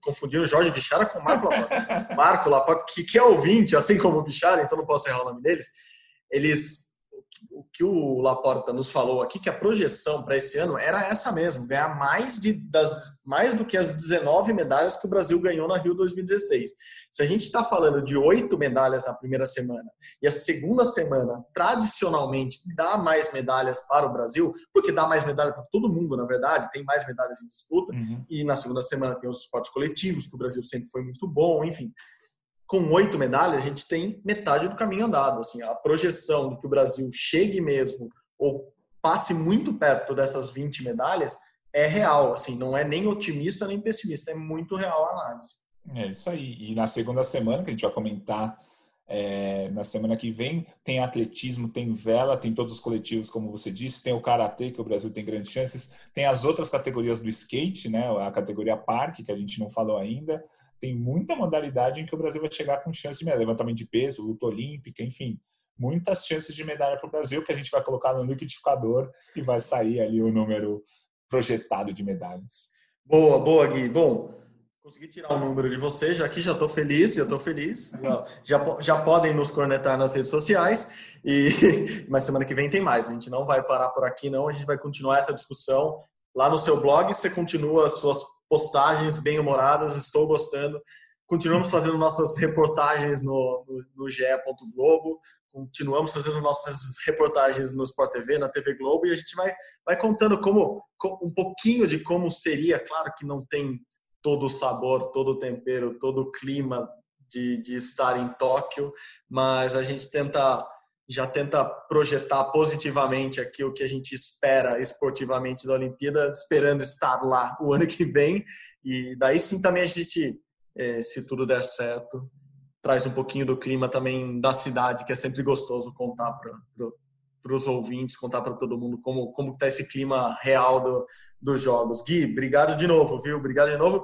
confundindo o Jorge Bichara com o Marco Laporta. Marco Laporta, que, que é ouvinte, assim como o Bichara, então não posso errar o nome deles. Eles, o que o Laporta nos falou aqui, que a projeção para esse ano era essa mesmo, ganhar mais, de, das, mais do que as 19 medalhas que o Brasil ganhou na Rio 2016. Se a gente está falando de oito medalhas na primeira semana e a segunda semana, tradicionalmente, dá mais medalhas para o Brasil, porque dá mais medalha para todo mundo, na verdade, tem mais medalhas em disputa, Uhum. e na segunda semana tem os esportes coletivos, que o Brasil sempre foi muito bom, enfim. Com oito medalhas, a gente tem metade do caminho andado. Assim, a projeção de que o Brasil chegue mesmo ou passe muito perto dessas 20 medalhas é real. Assim, não é nem otimista nem pessimista, é muito real a análise. É isso aí. E na segunda semana, que a gente vai comentar é, na semana que vem. Tem atletismo, tem vela, tem todos os coletivos, como você disse, tem o karatê, que o Brasil tem grandes chances, tem as outras categorias do skate, né, a categoria parque, que a gente não falou ainda. Tem muita modalidade em que o Brasil vai chegar com chance de medalha, levantamento de peso, luta olímpica, enfim, muitas chances de medalha para o Brasil que a gente vai colocar no liquidificador e vai sair ali o número projetado de medalhas. Boa, boa, Gui. Bom, consegui tirar o número de vocês, já aqui já estou feliz, já estou feliz. Já, já podem nos cornetar nas redes sociais, e mas semana que vem tem mais. A gente não vai parar por aqui, não. A gente vai continuar essa discussão lá no seu blog. Você continua as suas postagens bem humoradas, estou gostando. Continuamos fazendo nossas reportagens no, no, no GE. Globo, continuamos fazendo nossas reportagens no Sport TV, na TV Globo, e a gente vai, vai contando como um pouquinho de como seria. Claro que não tem todo o sabor, todo o tempero, todo o clima de, de estar em Tóquio, mas a gente tenta já tenta projetar positivamente aqui o que a gente espera esportivamente da Olimpíada, esperando estar lá o ano que vem. E daí sim também a gente, é, se tudo der certo, traz um pouquinho do clima também da cidade, que é sempre gostoso contar para para os ouvintes, contar para todo mundo como como está esse clima real do, dos jogos. Gui, obrigado de novo, viu? Obrigado de novo.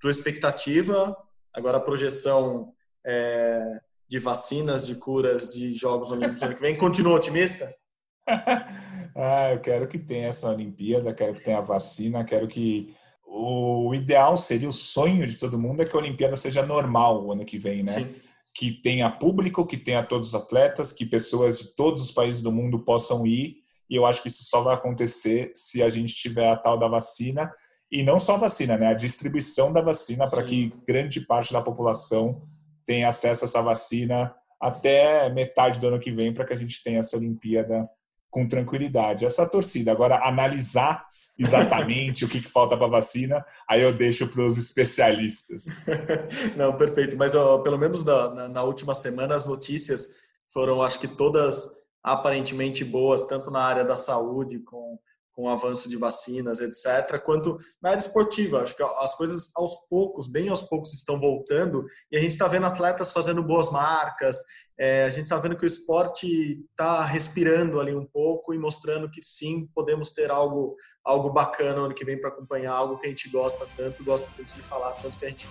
Tua expectativa, agora a projeção é, de vacinas, de curas, de Jogos Olímpicos ano que vem, continua otimista? ah, eu quero que tenha essa Olimpíada, quero que tenha a vacina, quero que o ideal seria o sonho de todo mundo é que a Olimpíada seja normal o ano que vem, né? Sim que tenha público, que tenha todos os atletas, que pessoas de todos os países do mundo possam ir. E eu acho que isso só vai acontecer se a gente tiver a tal da vacina. E não só a vacina, né? A distribuição da vacina para que grande parte da população tenha acesso a essa vacina até metade do ano que vem, para que a gente tenha essa Olimpíada com tranquilidade. Essa torcida. Agora, analisar exatamente o que, que falta para vacina, aí eu deixo para os especialistas. Não, perfeito. Mas ó, pelo menos na, na, na, última semana, as notícias foram, acho que todas aparentemente boas, tanto na área da saúde, com, com o avanço de vacinas, etc., quanto na área esportiva. Acho que as coisas aos poucos, bem aos poucos, estão voltando e a gente está vendo atletas fazendo boas marcas, é, a gente está vendo que o esporte está respirando ali um pouco e mostrando que sim, podemos ter algo, algo bacana ano que vem para acompanhar, algo que a gente gosta tanto, gosta tanto de falar, tanto que a gente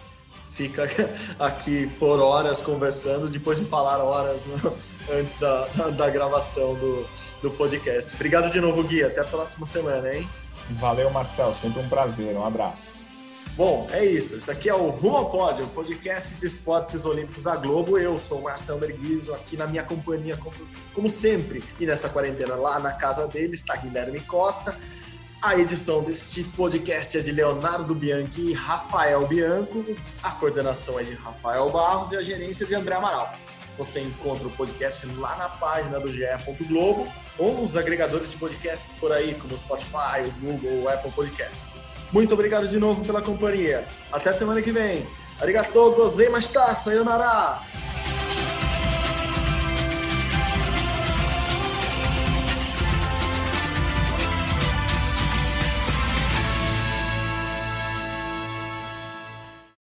fica aqui por horas conversando, depois de falar horas né, antes da, da, gravação do, do podcast. Obrigado de novo, Gui. Até a próxima semana, hein? Valeu, Marcel. Sempre um prazer. Um abraço. Bom, é isso. Esse aqui é o Rumo ao Pódio, podcast de esportes olímpicos da Globo. Eu sou o Marcelo Merguizo, aqui na minha companhia, como, como sempre. E nessa quarentena, lá na casa dele, está Guilherme Costa. A edição deste podcast é de Leonardo Bianchi e Rafael Bianco. A coordenação é de Rafael Barros e a gerência de André Amaral. Você encontra o podcast lá na página do GE. Globo ou nos agregadores de podcasts por aí, como Spotify, o Google, o Apple Podcasts. Muito obrigado de novo pela companhia. Até semana que vem. Arigatou, gozei, mas tá, sayonara!